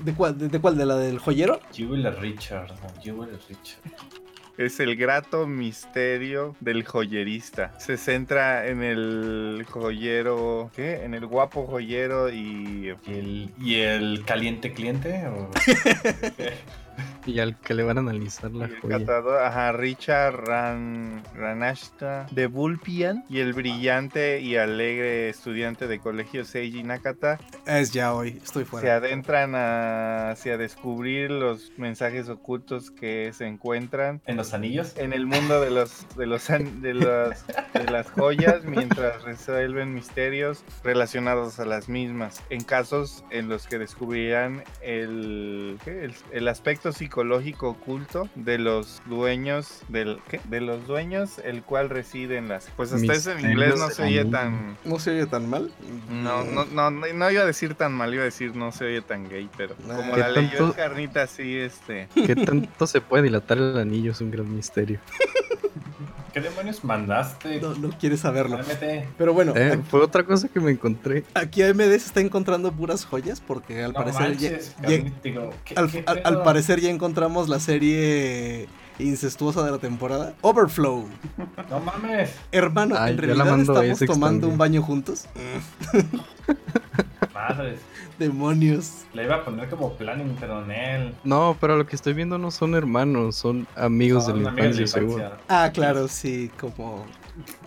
S1: ¿De cuál? ¿De, de cuál? ¿De la del joyero?
S2: Jubilee Richard. no, Jubilee Richard.
S3: Es el grato misterio del joyerista. Se centra en el joyero. ¿Qué? En el guapo joyero y.
S2: ¿Y el, y el caliente cliente? ¿O
S5: Y al que le van a analizar la
S3: el
S5: joya.
S3: catador, ajá, Richard Ran, Ranashta de Vulpian y el brillante y alegre estudiante de colegio Seiji Nakata
S1: Es ya hoy, estoy
S3: se
S1: fuera.
S3: adentran a- hacia descubrir los mensajes ocultos que se encuentran
S2: ¿En los anillos?
S3: en el mundo de los de los an- de las de las joyas mientras resuelven misterios relacionados a las mismas en casos en los que descubrirán el el, el aspecto psicológico oculto de los dueños del ¿qué? de los dueños el cual reside en las pues hasta eso en inglés no se oye tan
S1: No se oye tan mal.
S3: no, no, no, no, iba a decir tan mal, iba a decir no se oye tan gay, pero como
S1: ¿Qué
S3: la leyó
S5: tanto?
S3: el carnita así, este,
S5: ¿Qué tanto se puede dilatar el anillo? Es un gran misterio.
S2: ¿Qué demonios mandaste?
S1: No, no quieres saberlo.
S2: Cálmate.
S1: Pero bueno,
S5: Eh,
S1: aquí-
S5: fue otra cosa que me encontré.
S1: aquí AMD se está encontrando puras joyas porque al
S2: No
S1: parecer ya-
S2: manches,
S1: ya-
S2: Carnita, digo, ¿qué-
S1: al,
S2: qué
S1: al- al
S2: pedo?
S1: parecer ya encontramos la serie incestuosa de la temporada. Overflow.
S2: No mames.
S1: Hermano,
S5: Ay,
S1: en realidad estamos tomando
S5: también.
S1: un baño juntos.
S2: Madres.
S1: Demonios.
S2: Le iba a poner como planning, pero en él.
S5: No, pero lo que estoy viendo no son hermanos, son amigos de la infancia, seguro.
S1: Ah, claro, sí, como...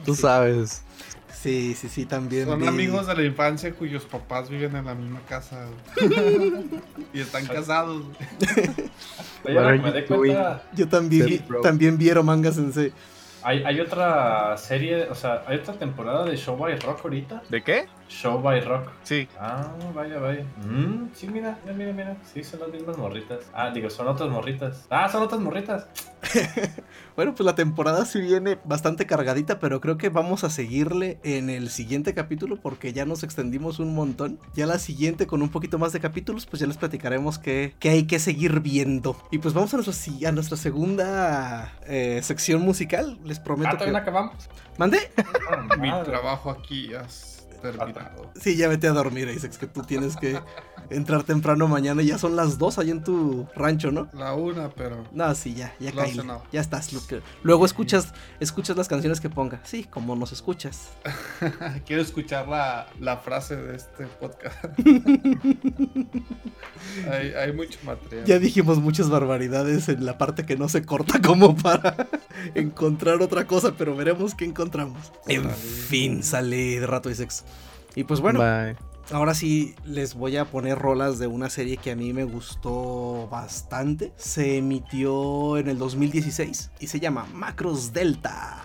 S5: Tú
S1: sí.
S5: sabes.
S1: Sí, sí, sí, también.
S4: Son
S1: vi-
S4: amigos de la infancia cuyos papás viven en la misma casa. y están casados.
S2: Oye, me cuenta,
S1: Yo también, vi, también vieron manga sensei.
S2: Hay, hay otra serie, o sea, hay otra temporada de Show by Rock ahorita.
S3: ¿De qué?
S2: Show by Rock.
S3: Sí.
S2: Ah, vaya, vaya. Mm, sí, mira, mira, mira, mira. Sí, son las mismas morritas. Ah, digo, son otras morritas. Ah, son otras morritas.
S1: Bueno, pues la temporada sí viene bastante cargadita, pero creo que vamos a seguirle en el siguiente capítulo porque ya nos extendimos un montón. Ya la siguiente, con un poquito más de capítulos, pues ya les platicaremos qué, qué hay que seguir viendo. Y pues vamos a nuestra, si- a nuestra segunda eh, sección musical. Les prometo
S2: Ah, también
S1: que...
S2: acabamos.
S1: ¿Mandé?
S4: Mi trabajo aquí has terminado.
S1: Sí, ya vete a dormir, Isaac, que tú tienes que entrar temprano mañana. y Ya son las dos ahí en tu rancho, ¿no?
S4: La una, pero.
S1: No, sí, ya, ya caí. Ya estás. Luego escuchas, escuchas las canciones que ponga. Sí, como nos escuchas.
S4: Quiero escuchar la, la frase de este podcast. hay, hay mucho material.
S1: Ya dijimos muchas barbaridades en la parte que no se corta como para encontrar otra cosa, pero veremos qué encontramos. En fin, sale de rato y sexo. Y pues bueno,
S5: Bye.
S1: ahora sí les voy a poner rolas de una serie que a mí me gustó bastante. Se emitió en el 2016 y se llama Macros Delta.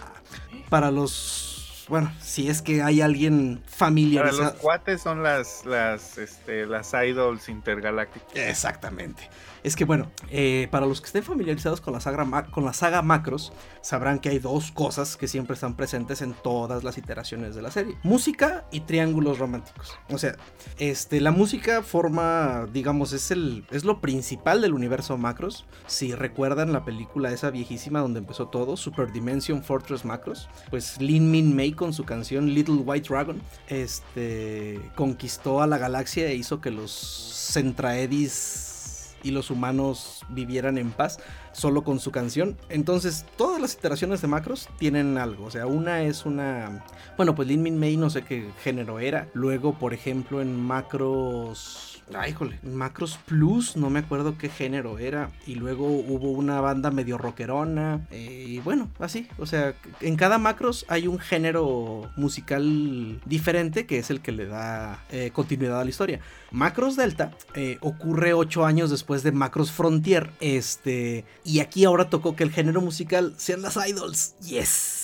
S1: Para los... Bueno, si es que hay alguien
S3: Para
S1: familiarizado.
S3: los cuates son las, las, este, las idols intergalácticas.
S1: Exactamente. Es que bueno, eh, para los que estén familiarizados con la, saga, con la saga Macros, sabrán que hay dos cosas que siempre están presentes en todas las iteraciones de la serie. Música y triángulos románticos. O sea, este, la música forma, digamos, es, el, es lo principal del universo Macros. Si recuerdan la película esa viejísima donde empezó todo, Super Dimension Fortress Macros, pues Lin Min Mei con su canción Little White Dragon, este, conquistó a la galaxia e hizo que los Centraedis y los humanos vivieran en paz solo con su canción. Entonces, todas las iteraciones de Macros tienen algo. O sea, una es una. Bueno, pues Lin Min Mei no sé qué género era. Luego, por ejemplo, en Macros. Ay, híjole, Macros Plus, no me acuerdo qué género era. Y luego hubo una banda medio rockerona. eh, y bueno, así. O sea, en cada Macros hay un género musical diferente que es el que le da eh, continuidad a la historia. Macros Delta eh, ocurre ocho años después de Macros Frontier. Este. Y aquí ahora tocó que el género musical sean las idols. Yes.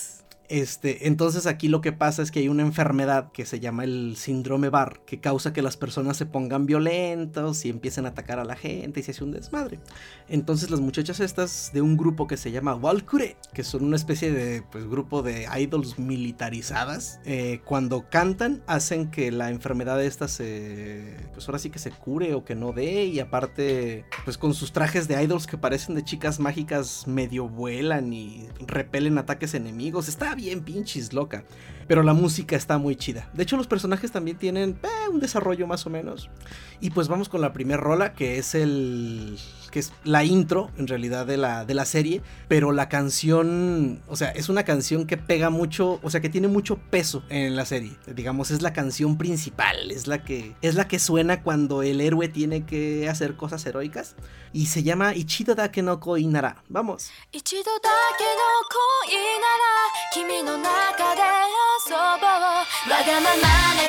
S1: Este, entonces aquí lo que pasa es que hay una enfermedad que se llama el síndrome Bar, que causa que las personas se pongan violentos y empiecen a atacar a la gente y se hace un desmadre. Entonces las muchachas estas de un grupo que se llama Valkyrie, que son una especie de pues, grupo de idols militarizadas, eh, cuando cantan hacen que la enfermedad esta se, pues ahora sí que se cure o que no dé y aparte pues con sus trajes de idols que parecen de chicas mágicas medio vuelan y repelen ataques enemigos, está bien pinches loca. Pero la música está muy chida. De hecho, los personajes también tienen eh, un desarrollo más o menos. Y pues vamos con la primera rola, que es el que es la intro en realidad de la, de la serie, pero la canción, o sea, es una canción que pega mucho, o sea, que tiene mucho peso en la serie. Digamos, es la canción principal, es la que, es la que suena cuando el héroe tiene que hacer cosas heroicas. Y se llama Ichido Dake no Koinara. Vamos.
S7: Ichido Dake no Koinara, kimi no
S1: naka de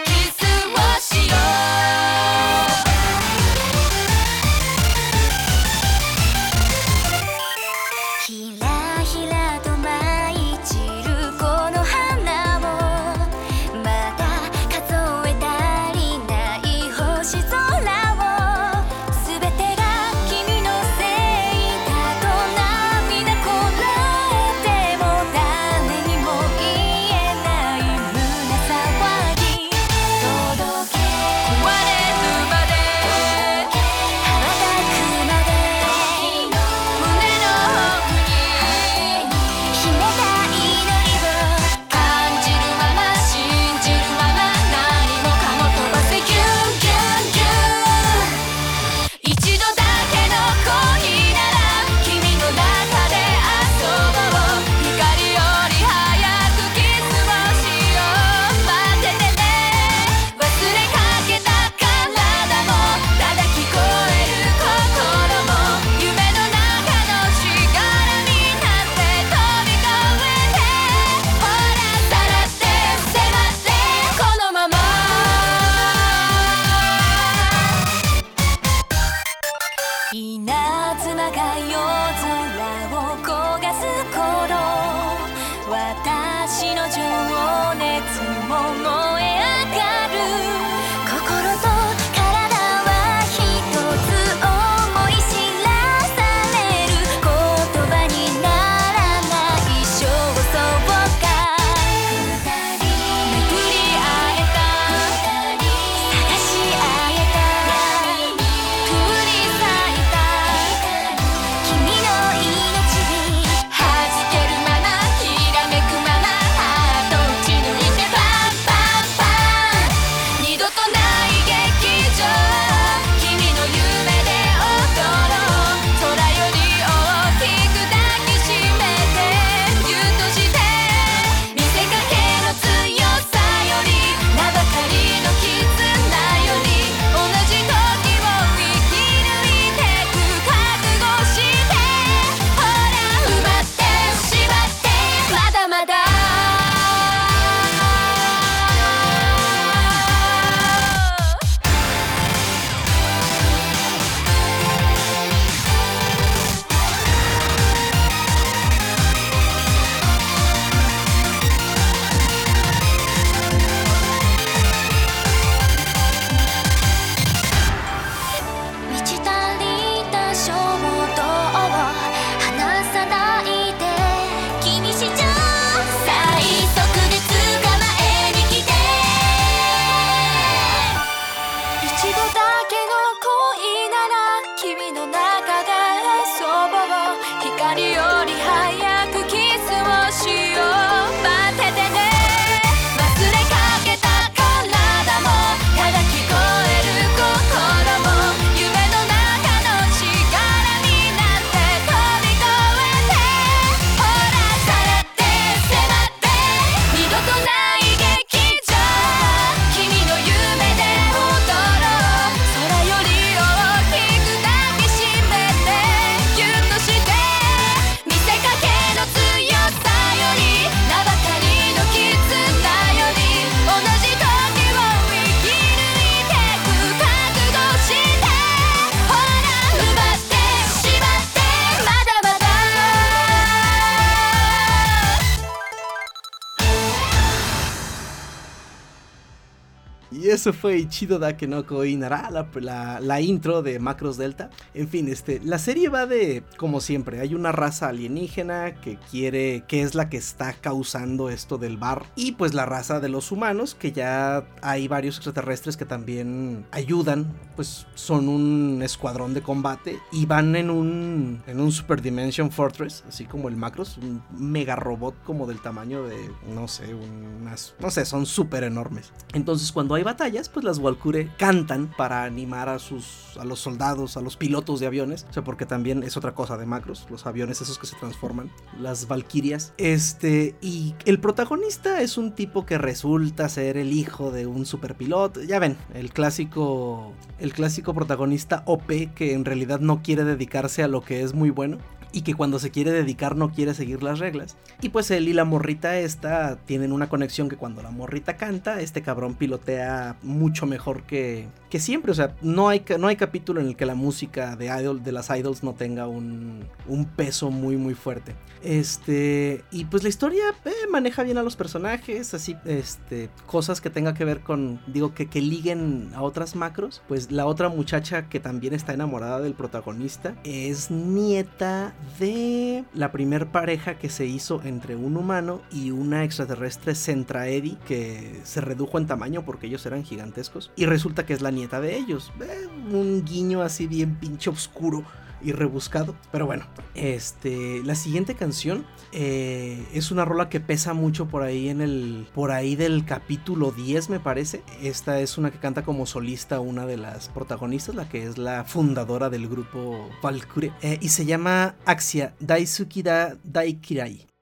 S1: fue Ichido da Kenoko Inara, la, la, intro de Macros Delta. En fin, este, la serie va de, como siempre, hay una raza alienígena que quiere, que es la que está causando esto del bar. Y pues la raza de los humanos, que ya hay varios extraterrestres que también ayudan, pues son un escuadrón de combate y van en un, en un Super Dimension Fortress, así como el Macros, un mega robot como del tamaño de, no sé, unas, no sé, son súper enormes. Entonces cuando hay pues las Walkure cantan para animar a sus a los soldados, a los pilotos de aviones, o sea, porque también es otra cosa de Macros, los aviones esos que se transforman, las Valquirias. Este, y el protagonista es un tipo que resulta ser el hijo de un superpiloto, ya ven, el clásico el clásico protagonista OP que en realidad no quiere dedicarse a lo que es muy bueno y que cuando se quiere dedicar no quiere seguir las reglas. Y pues él y la morrita esta tienen una conexión que cuando la morrita canta, este cabrón pilotea mucho mejor que, que siempre. O sea, no hay, no hay capítulo en el que la música de, idol, de las idols no tenga un, un peso muy muy fuerte. Este, y pues la historia eh, maneja bien a los personajes, así, este, cosas que tenga que ver con, digo, que, que liguen a otras macros. Pues la otra muchacha que también está enamorada del protagonista es nieta de la primer pareja que se hizo entre un humano y una extraterrestre Centraedi que se redujo en tamaño porque ellos eran gigantescos. Y resulta que es la nieta de ellos. Eh, un guiño así bien pinche oscuro y rebuscado. Pero bueno, este, la siguiente canción eh, es una rola que pesa mucho por ahí en el, por ahí del capítulo 10 me parece. Esta es una que canta como solista una de las protagonistas, la que es la fundadora del grupo Valkyrie eh, y se llama Axia Daisuki da Daikirai.「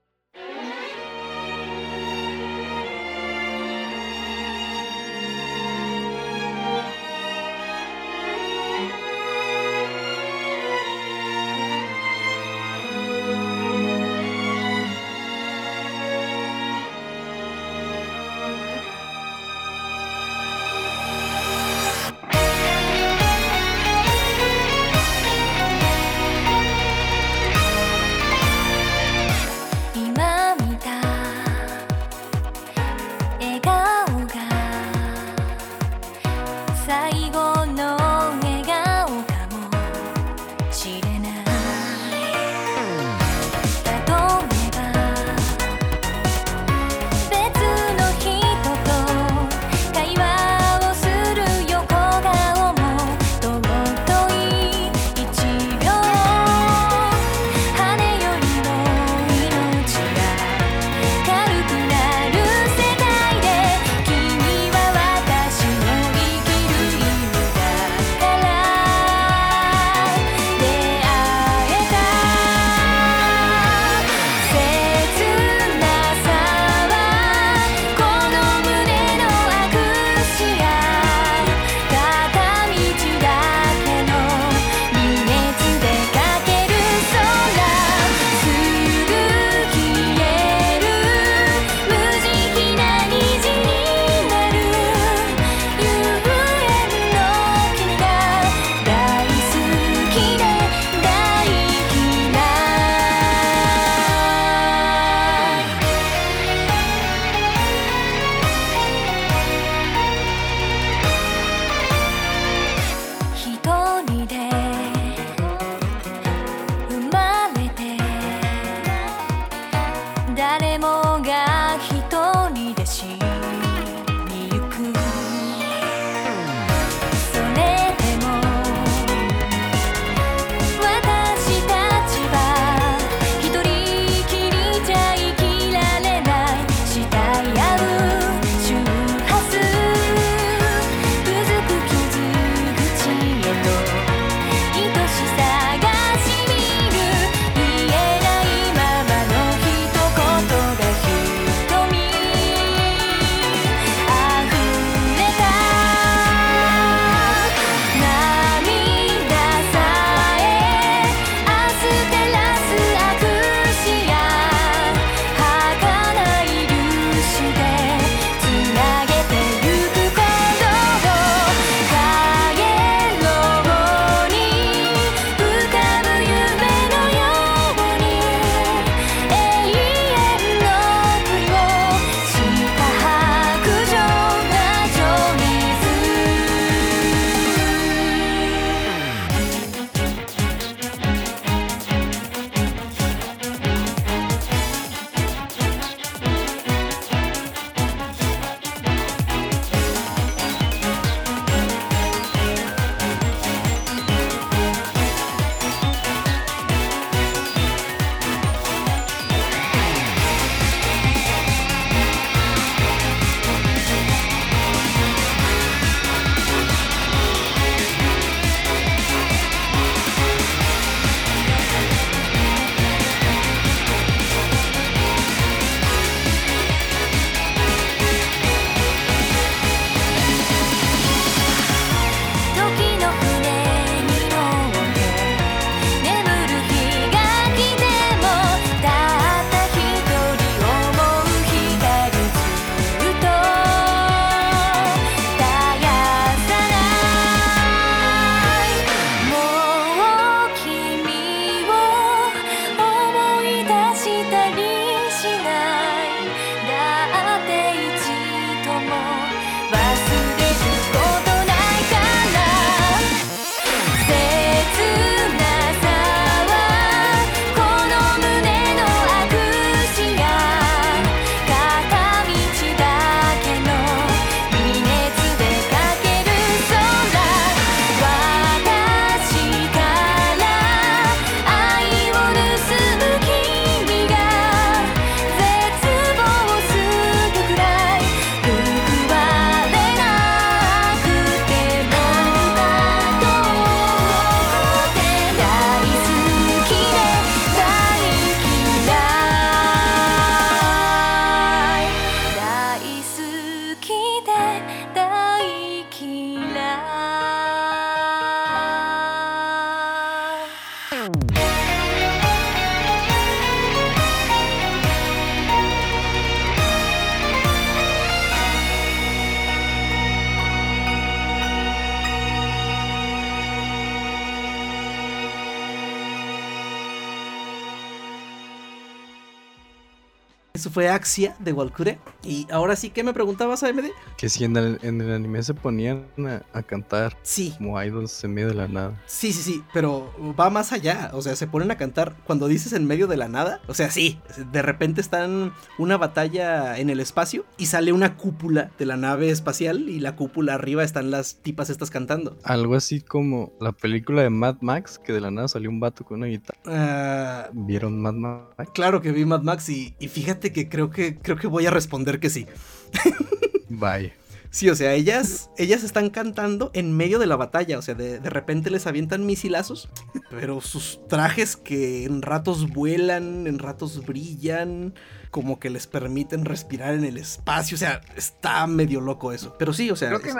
S1: fue Axia de Walkure. Y ahora sí, ¿qué me preguntabas, AMD?
S5: Que si en el, en el anime se ponían a, a cantar
S1: Sí,
S5: como idols en medio de la nada.
S1: sí, sí, sí, pero va más allá. O sea, se ponen a cantar cuando dices en medio de la nada. O sea, sí, de repente están una batalla en el espacio y sale una cúpula de la nave espacial y la cúpula arriba están las tipas estas cantando.
S5: Algo así como la película de Mad Max, que de la nada salió un vato con una guitarra.
S1: Ah,
S5: ¿Vieron Mad Max?
S1: claro que vi Mad Max y, y fíjate que creo que creo que voy a responder que sí.
S5: Vaya.
S1: Sí, o sea, ellas, ellas están cantando en medio de la batalla. O sea, de, de repente les avientan misilazos. Pero sus trajes que en ratos vuelan, en ratos brillan. Como que les permiten respirar en el espacio. O sea, está medio loco eso. Pero sí, o sea.
S3: Creo que
S1: es-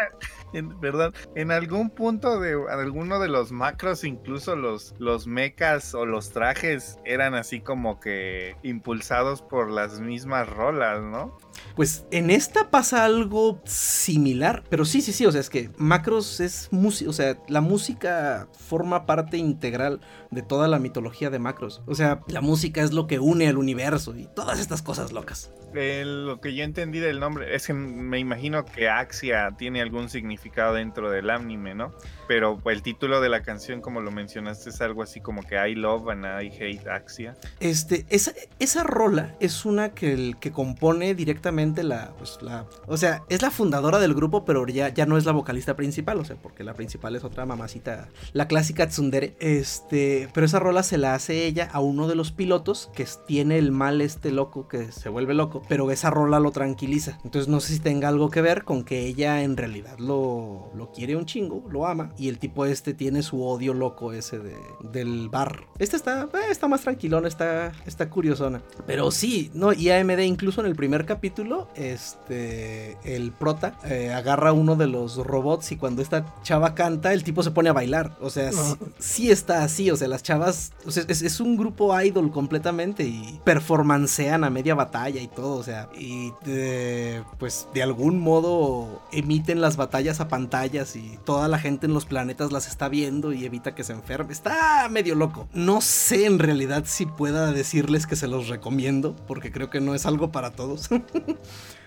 S3: en, en- perdón, en algún punto de alguno de los macros, incluso los, los mechas o los trajes eran así como que impulsados por las mismas rolas, ¿no?
S1: Pues en esta pasa algo similar, pero sí, sí, sí, o sea, es que Macros es música, o sea, la música forma parte integral de toda la mitología de Macros. O sea, la música es lo que une al universo y todas estas cosas locas.
S3: Eh, lo que yo entendí del nombre es que me imagino que Axia tiene algún significado dentro del anime, ¿no? Pero el título de la canción, como lo mencionaste, es algo así como que I love and I hate Axia.
S1: Este, esa, esa rola es una que, el, que compone directamente la, pues, la, o sea, es la fundadora del grupo, pero ya, ya no es la vocalista principal, o sea, porque la principal es otra mamacita, la clásica Tsundere, este, pero esa rola se la hace ella a uno de los pilotos que tiene el mal este loco que se vuelve loco, pero esa rola lo tranquiliza, entonces no sé si tenga algo que ver con que ella en realidad lo, lo quiere un chingo, lo ama, y el tipo este tiene su odio loco ese de, del bar. Este está, eh, está más tranquilón, está, está curiosona. Pero sí, no, y AMD incluso en el primer capítulo, este, el prota eh, agarra uno de los robots y cuando esta chava canta, el tipo se pone a bailar. O sea, sí, sí está así, o sea, las chavas, o sea, es, es un grupo idol completamente y performancean a batalla y todo, o sea, y pues de algún modo emiten las batallas a pantallas y toda la gente en los planetas las está viendo y evita que se enferme. Está medio loco. No sé en realidad si pueda decirles que se los recomiendo, porque creo que no es algo para todos.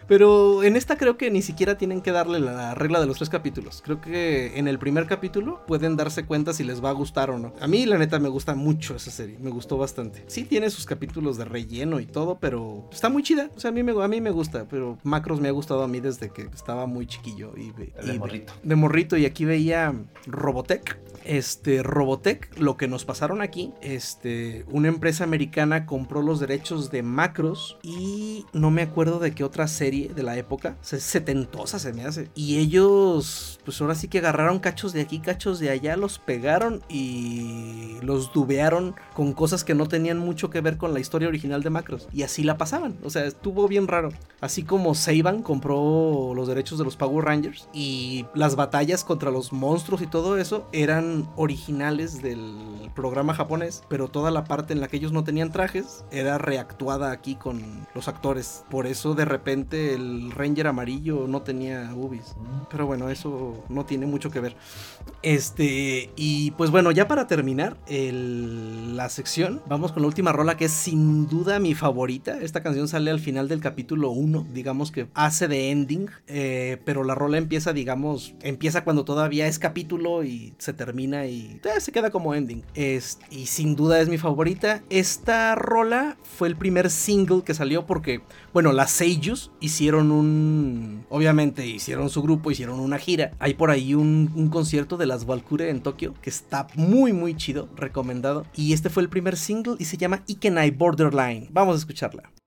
S1: Pero en esta creo que ni siquiera tienen que darle la regla de los tres capítulos. Creo que en el primer capítulo pueden darse cuenta si les va a gustar o no. A mí la neta me gusta mucho esa serie, me gustó bastante. Sí tiene sus capítulos de relleno y todo, pero está muy chida. O sea, a mí me, a mí me gusta, pero Macros me ha gustado a mí desde que estaba muy chiquillo. Y,
S2: de morrito.
S1: de morrito y aquí veía Robotech. Este Robotech, lo que nos pasaron aquí, este, una empresa americana compró los derechos de Macros y no me acuerdo de qué otra serie de la época, se- setentosa se me hace. Y ellos, pues ahora sí que agarraron cachos de aquí, cachos de allá, los pegaron y los dubearon con cosas que no tenían mucho que ver con la historia original de Macros. Y así la pasaban, o sea, estuvo bien raro. Así como Seiban compró los derechos de los Power Rangers y las batallas contra los monstruos y todo eso eran originales del programa japonés, pero toda la parte en la que ellos no tenían trajes era reactuada aquí con los actores. Por eso de repente el Ranger amarillo no tenía boobies. Pero bueno, eso no tiene mucho que ver. Este, y pues bueno, ya para terminar la sección, vamos con la última rola que es sin duda mi favorita. Esta canción sale al final del capítulo 1, digamos que hace de ending, eh, pero la rola empieza, digamos, empieza cuando todavía es capítulo y se termina y eh, se queda como ending. Es, y sin duda es mi favorita. Esta rola fue el primer single que salió porque, bueno, las Seiyus hicieron un, obviamente hicieron su grupo, hicieron una gira. Hay por ahí un, un concierto de las Valkyrie en Tokio que está muy muy chido, recomendado. Y este fue el primer single y se llama Ikenai Borderline. Vamos a escucharla.「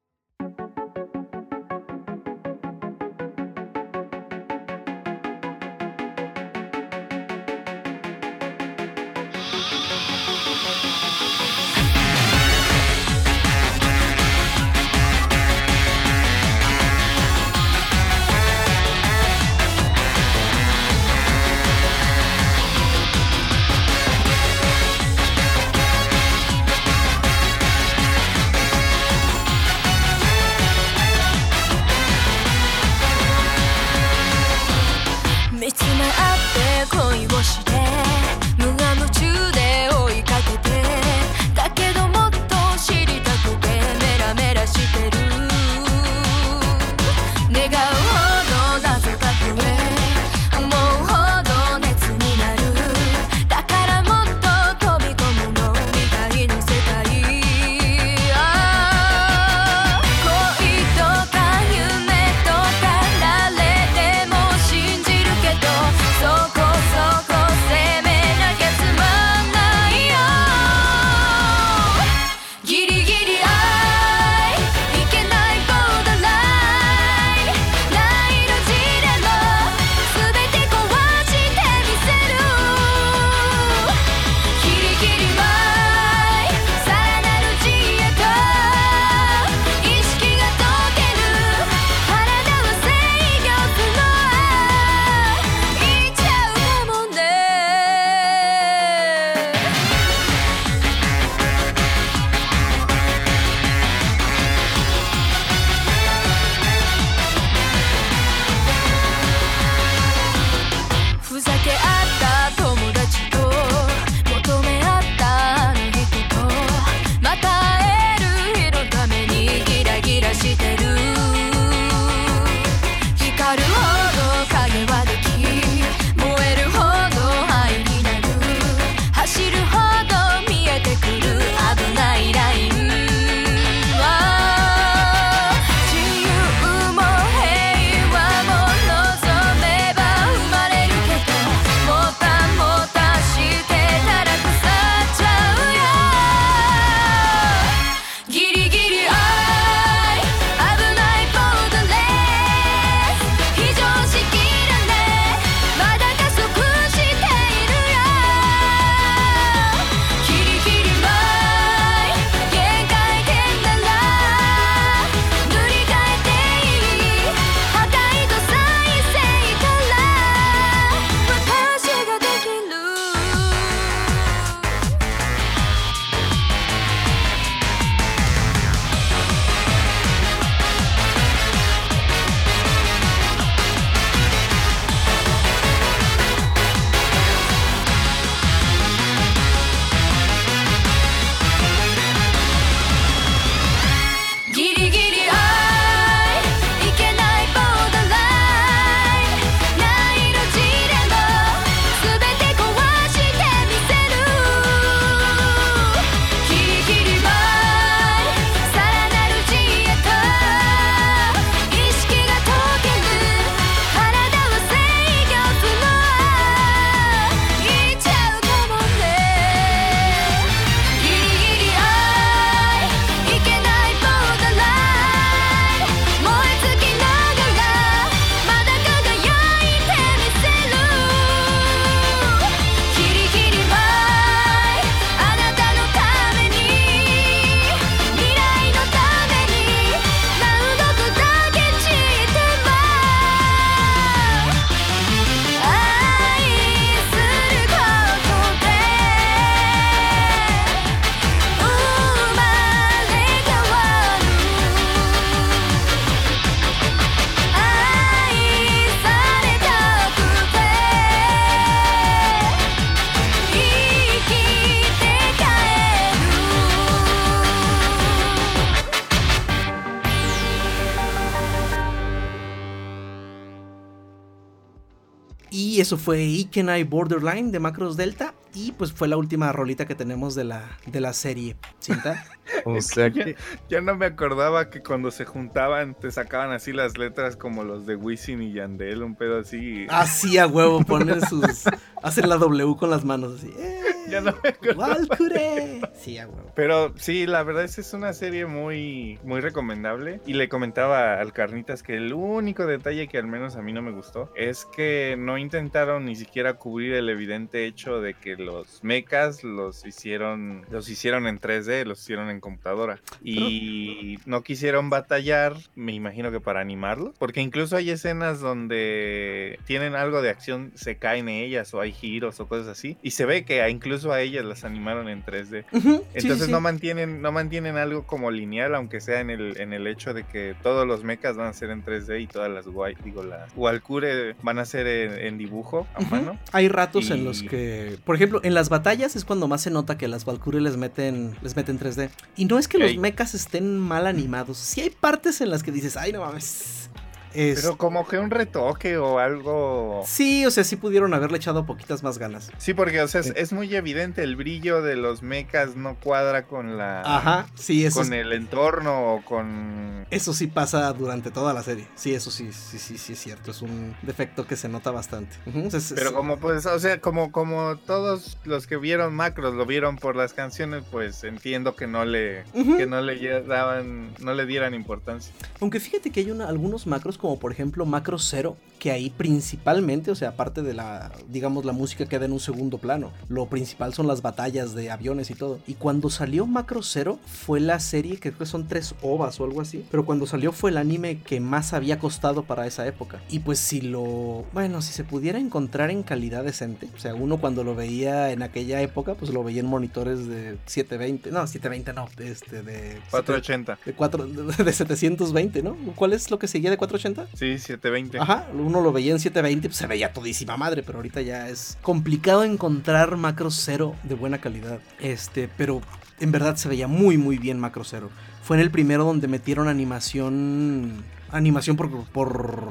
S1: eso fue Ikenai Borderline de Macros Delta. Y pues fue la última rolita que tenemos de la, de la serie. ¿Cinta?
S5: O
S3: Es que
S5: sea
S3: ya,
S5: que
S3: ya no me acordaba que cuando se juntaban te sacaban así las letras como los de Wisin y Yandel, un pedo así.
S1: Así a huevo, ponen sus. Hacen la W con las manos así. ¡Eh!
S3: Ya no me acordaba.
S1: Valkyrie. Sí, a huevo.
S3: Pero sí, la verdad es que es una serie muy, muy recomendable. Y le comentaba al Carnitas que el único detalle que al menos a mí no me gustó es que no intentaron ni siquiera cubrir el evidente hecho de que los mechas los hicieron, los hicieron en 3D, los hicieron en computadora. Y no quisieron batallar, me imagino que para animarlo. Porque incluso hay escenas donde tienen algo de acción, se caen ellas o hay giros o cosas así. Y se ve que incluso a ellas las animaron en 3D.
S1: Ujú, sí,
S3: Entonces
S1: sí,
S3: no mantienen, no mantienen algo como lineal, aunque sea en el, en el hecho de que todos los mechas van a ser en 3D y todas las guay, digo las Walkure van a ser en, en dibujo a mano.
S1: Hay ratos en los que, por ejemplo, en las batallas es cuando más se nota que las Valkyrie les meten, les meten 3D. Y no es que los mechas estén mal animados. Sí hay partes en las que dices, ay, no mames. Es-
S3: Pero como que un retoque o algo.
S1: Sí, o sea, sí pudieron haberle echado poquitas más ganas.
S3: Sí, porque o sea, es,
S1: Sí.
S3: es muy evidente el brillo de los mechas no cuadra con la
S1: Ajá, sí, eso,
S3: con
S1: es-
S3: el entorno o con
S1: eso sí pasa durante toda la serie. Sí, eso sí, sí, sí, sí es cierto. Es un defecto que se nota bastante. Es-
S3: Pero como pues, o sea, como, como todos los que vieron Macros lo vieron por las canciones, pues entiendo que no le, que no le daban, no le dieran importancia.
S1: Aunque fíjate que hay una- algunos macros, como por ejemplo Macro Cero, que ahí principalmente, o sea, aparte de la, digamos, la música queda en un segundo plano. Lo principal son las batallas de aviones y todo. Y cuando salió Macro Cero, fue la serie, que creo que son tres ovas o algo así. Pero cuando salió fue el anime que más había costado para esa época. Y pues si lo, bueno, si se pudiera encontrar en calidad decente, o sea, uno cuando lo veía en aquella época, pues lo veía en monitores de 720, no, 720 no, de este, de...
S3: 480.
S1: De, 4, de 720, ¿no? ¿Cuál es lo que seguía de 480?
S3: Sí, 720.
S1: Ajá, uno lo veía en 720, pues se veía todísima madre, pero ahorita ya es complicado encontrar Macro Cero de buena calidad. Este, pero en verdad se veía muy muy bien Macro Cero. Fue en el primero donde metieron animación animación por, por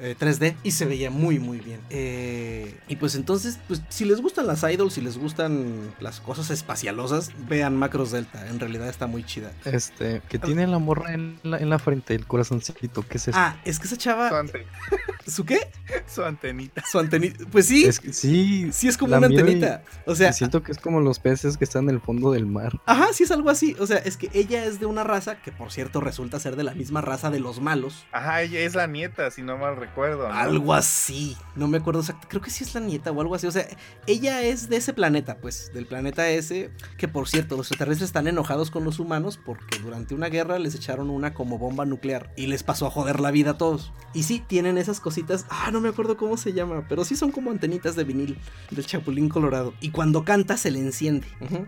S1: eh, 3D y se veía muy muy bien. Eh, y pues entonces, pues si les gustan las idols, si les gustan las cosas espacialosas, vean Macros Delta, en realidad está muy chida.
S5: este, que tiene la morra en la, en la frente, el corazoncito, ¿qué es eso?
S1: Ah, es que esa
S3: Su,
S1: chava,
S3: ante-
S1: ¿su qué?
S3: su antenita.
S1: Su antenita, pues sí,
S5: Es que- sí,
S1: sí es como
S5: la
S1: una
S5: y-
S1: antenita. O sea,
S5: siento que es como los peces que están en el fondo del mar.
S1: Ajá, sí es algo así. O sea, es que ella es de una raza que, por cierto, resulta ser de la misma raza de los malos.
S3: Ajá, ella es la nieta, si no mal recuerdo. ¿no?
S1: Algo así. No me acuerdo exacto. Creo que sí es la nieta o algo así. O sea, ella es de ese planeta, pues, del planeta ese. Que, por cierto, los extraterrestres están enojados con los humanos porque durante una guerra les echaron una como bomba nuclear y les pasó a joder la vida a todos. Y sí, tienen esas cositas. Ah, no me acuerdo cómo se llama, pero sí son como antenitas de vinil del Chapulín Colorado. Y cuando canta se le enciende.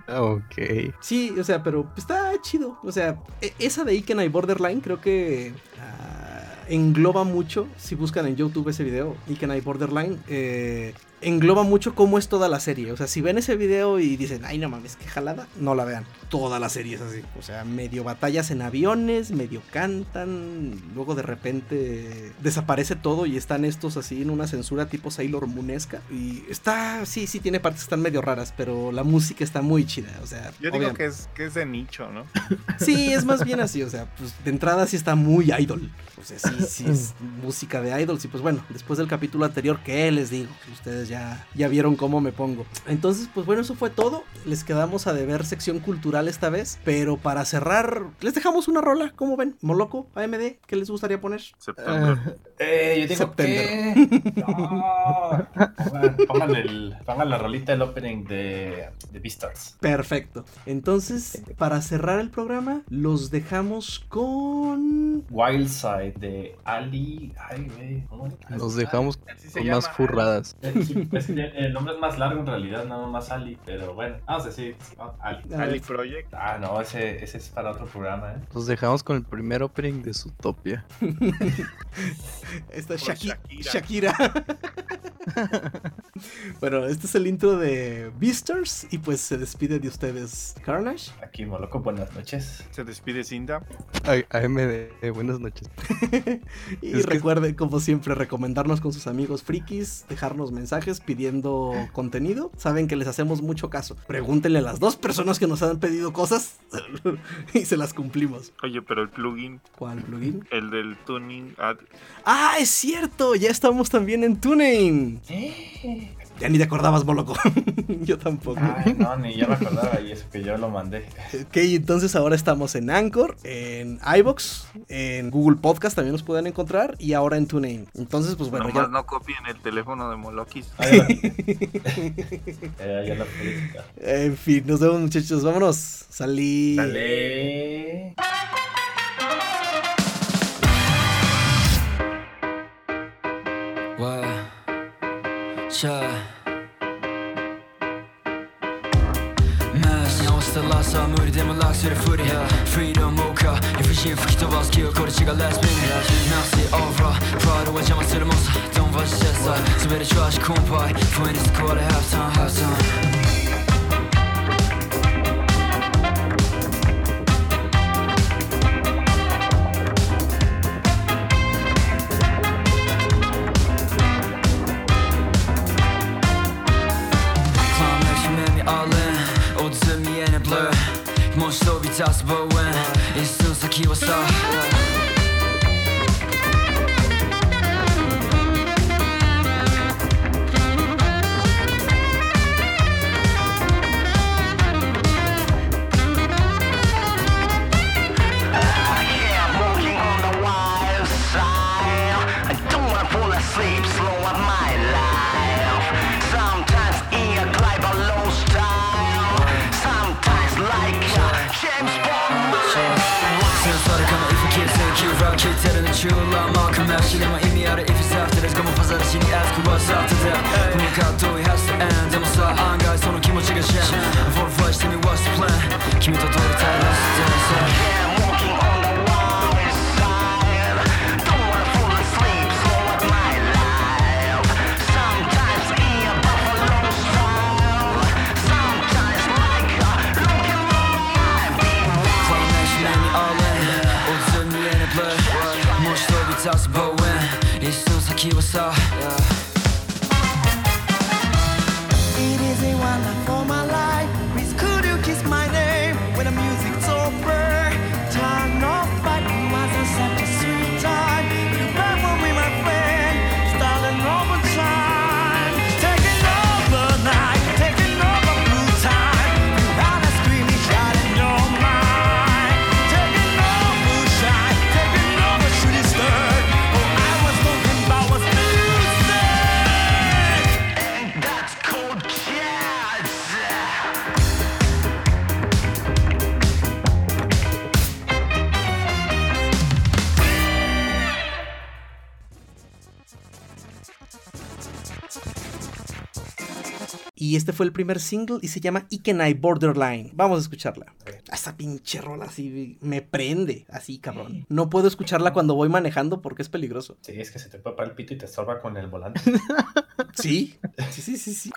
S5: Ok.
S1: Sí, o sea, pero está chido. O sea, e- esa de Ikenai Borderline creo que ah, engloba mucho. Si buscan en YouTube ese video, Ikenai Borderline, eh, engloba mucho cómo es toda la serie. O sea, si ven ese video y dicen, ay, no mames, qué jalada, no la vean. Toda la serie es así. O sea, medio batallas en aviones, medio cantan, luego de repente desaparece todo y están estos así en una censura tipo Sailor Moonesca. Y está, sí, sí, tiene partes que están medio raras, pero la música está muy chida. O sea,
S3: Yo digo que es, que es de nicho, ¿no?
S1: Sí, es más bien así, o sea, pues de entrada sí está muy idol. O sea, sí, sí es música de idols. Y pues bueno, después del capítulo anterior, ¿qué les digo? Que ustedes ya, ya vieron cómo me pongo. Entonces, pues bueno, eso fue todo. Les quedamos a deber sección cultural esta vez. Pero para cerrar, les dejamos una rola, ¿cómo ven? Moloco, AMD, ¿qué les gustaría poner?
S3: Septiembre.
S5: Ah,
S2: Eh, yo digo
S1: September.
S2: que. No. Pongan, pongan el, pongan la rolita del opening de, de Beastars.
S1: Perfecto. Entonces, para cerrar el programa, los dejamos con...
S2: Wildside de Ali. Ay, güey. ¿cómo?
S5: Los dejamos con más furradas.
S2: Es que el nombre es más largo en realidad, nada más Ali, pero bueno, vamos a decir ¿no? Ali.
S3: Project.
S2: Ah, no, ese, ese es para otro programa, ¿eh?
S5: Nos dejamos con el primer opening de Zootopia.
S1: Esta Shaki-
S3: Shakira.
S1: Shakira. bueno, este es el intro de Beastars y pues se despide de ustedes Carnage.
S2: Aquí, Moloco, buenas noches.
S3: Se despide Cinta.
S5: Ay, AMD, buenas noches.
S1: Y
S5: Es que-
S1: recuerden, como siempre, recomendarnos con sus amigos frikis, dejarnos mensajes pidiendo contenido. Saben que les hacemos mucho caso. Pregúntenle a las dos personas que nos han pedido cosas y se las cumplimos.
S3: Oye, pero el plugin,
S1: ¿Cuál plugin?
S3: el del tuning ad,
S1: ¡Ah, es cierto! Ya estamos también en TuneIn. Ya ni te acordabas, Moloco. Yo tampoco.
S2: Ay, no, ni ya me acordaba y eso que yo lo mandé.
S1: Ok, entonces ahora estamos en Anchor, en iBox, en Google Podcast también nos pueden encontrar y ahora en TuneIn. Entonces, pues bueno,
S3: Nomás
S1: ya.
S3: no copien el teléfono de Molokis.
S2: Ah, ya, Eh, ya la política.
S1: En fin, nos vemos muchachos, vámonos. Salí.
S2: Dale.
S8: Sure. 直したラサは無理でも楽するふり Freedom モーカー理不尽吹き飛ばす記憶これ違う Last minute Nasty over プライドは邪魔するもんさ Don't watch that side 滑り調子コンパイ不意に救われ Half time half time
S1: fue el primer single y se llama Ikenai Borderline. Vamos a escucharla. Esa pinche rola así me prende, así cabrón. No puedo escucharla cuando voy manejando porque es peligroso.
S2: Sí, es que se te puede parar el pito y te estorba con el volante.
S1: Sí, sí, sí, sí, sí.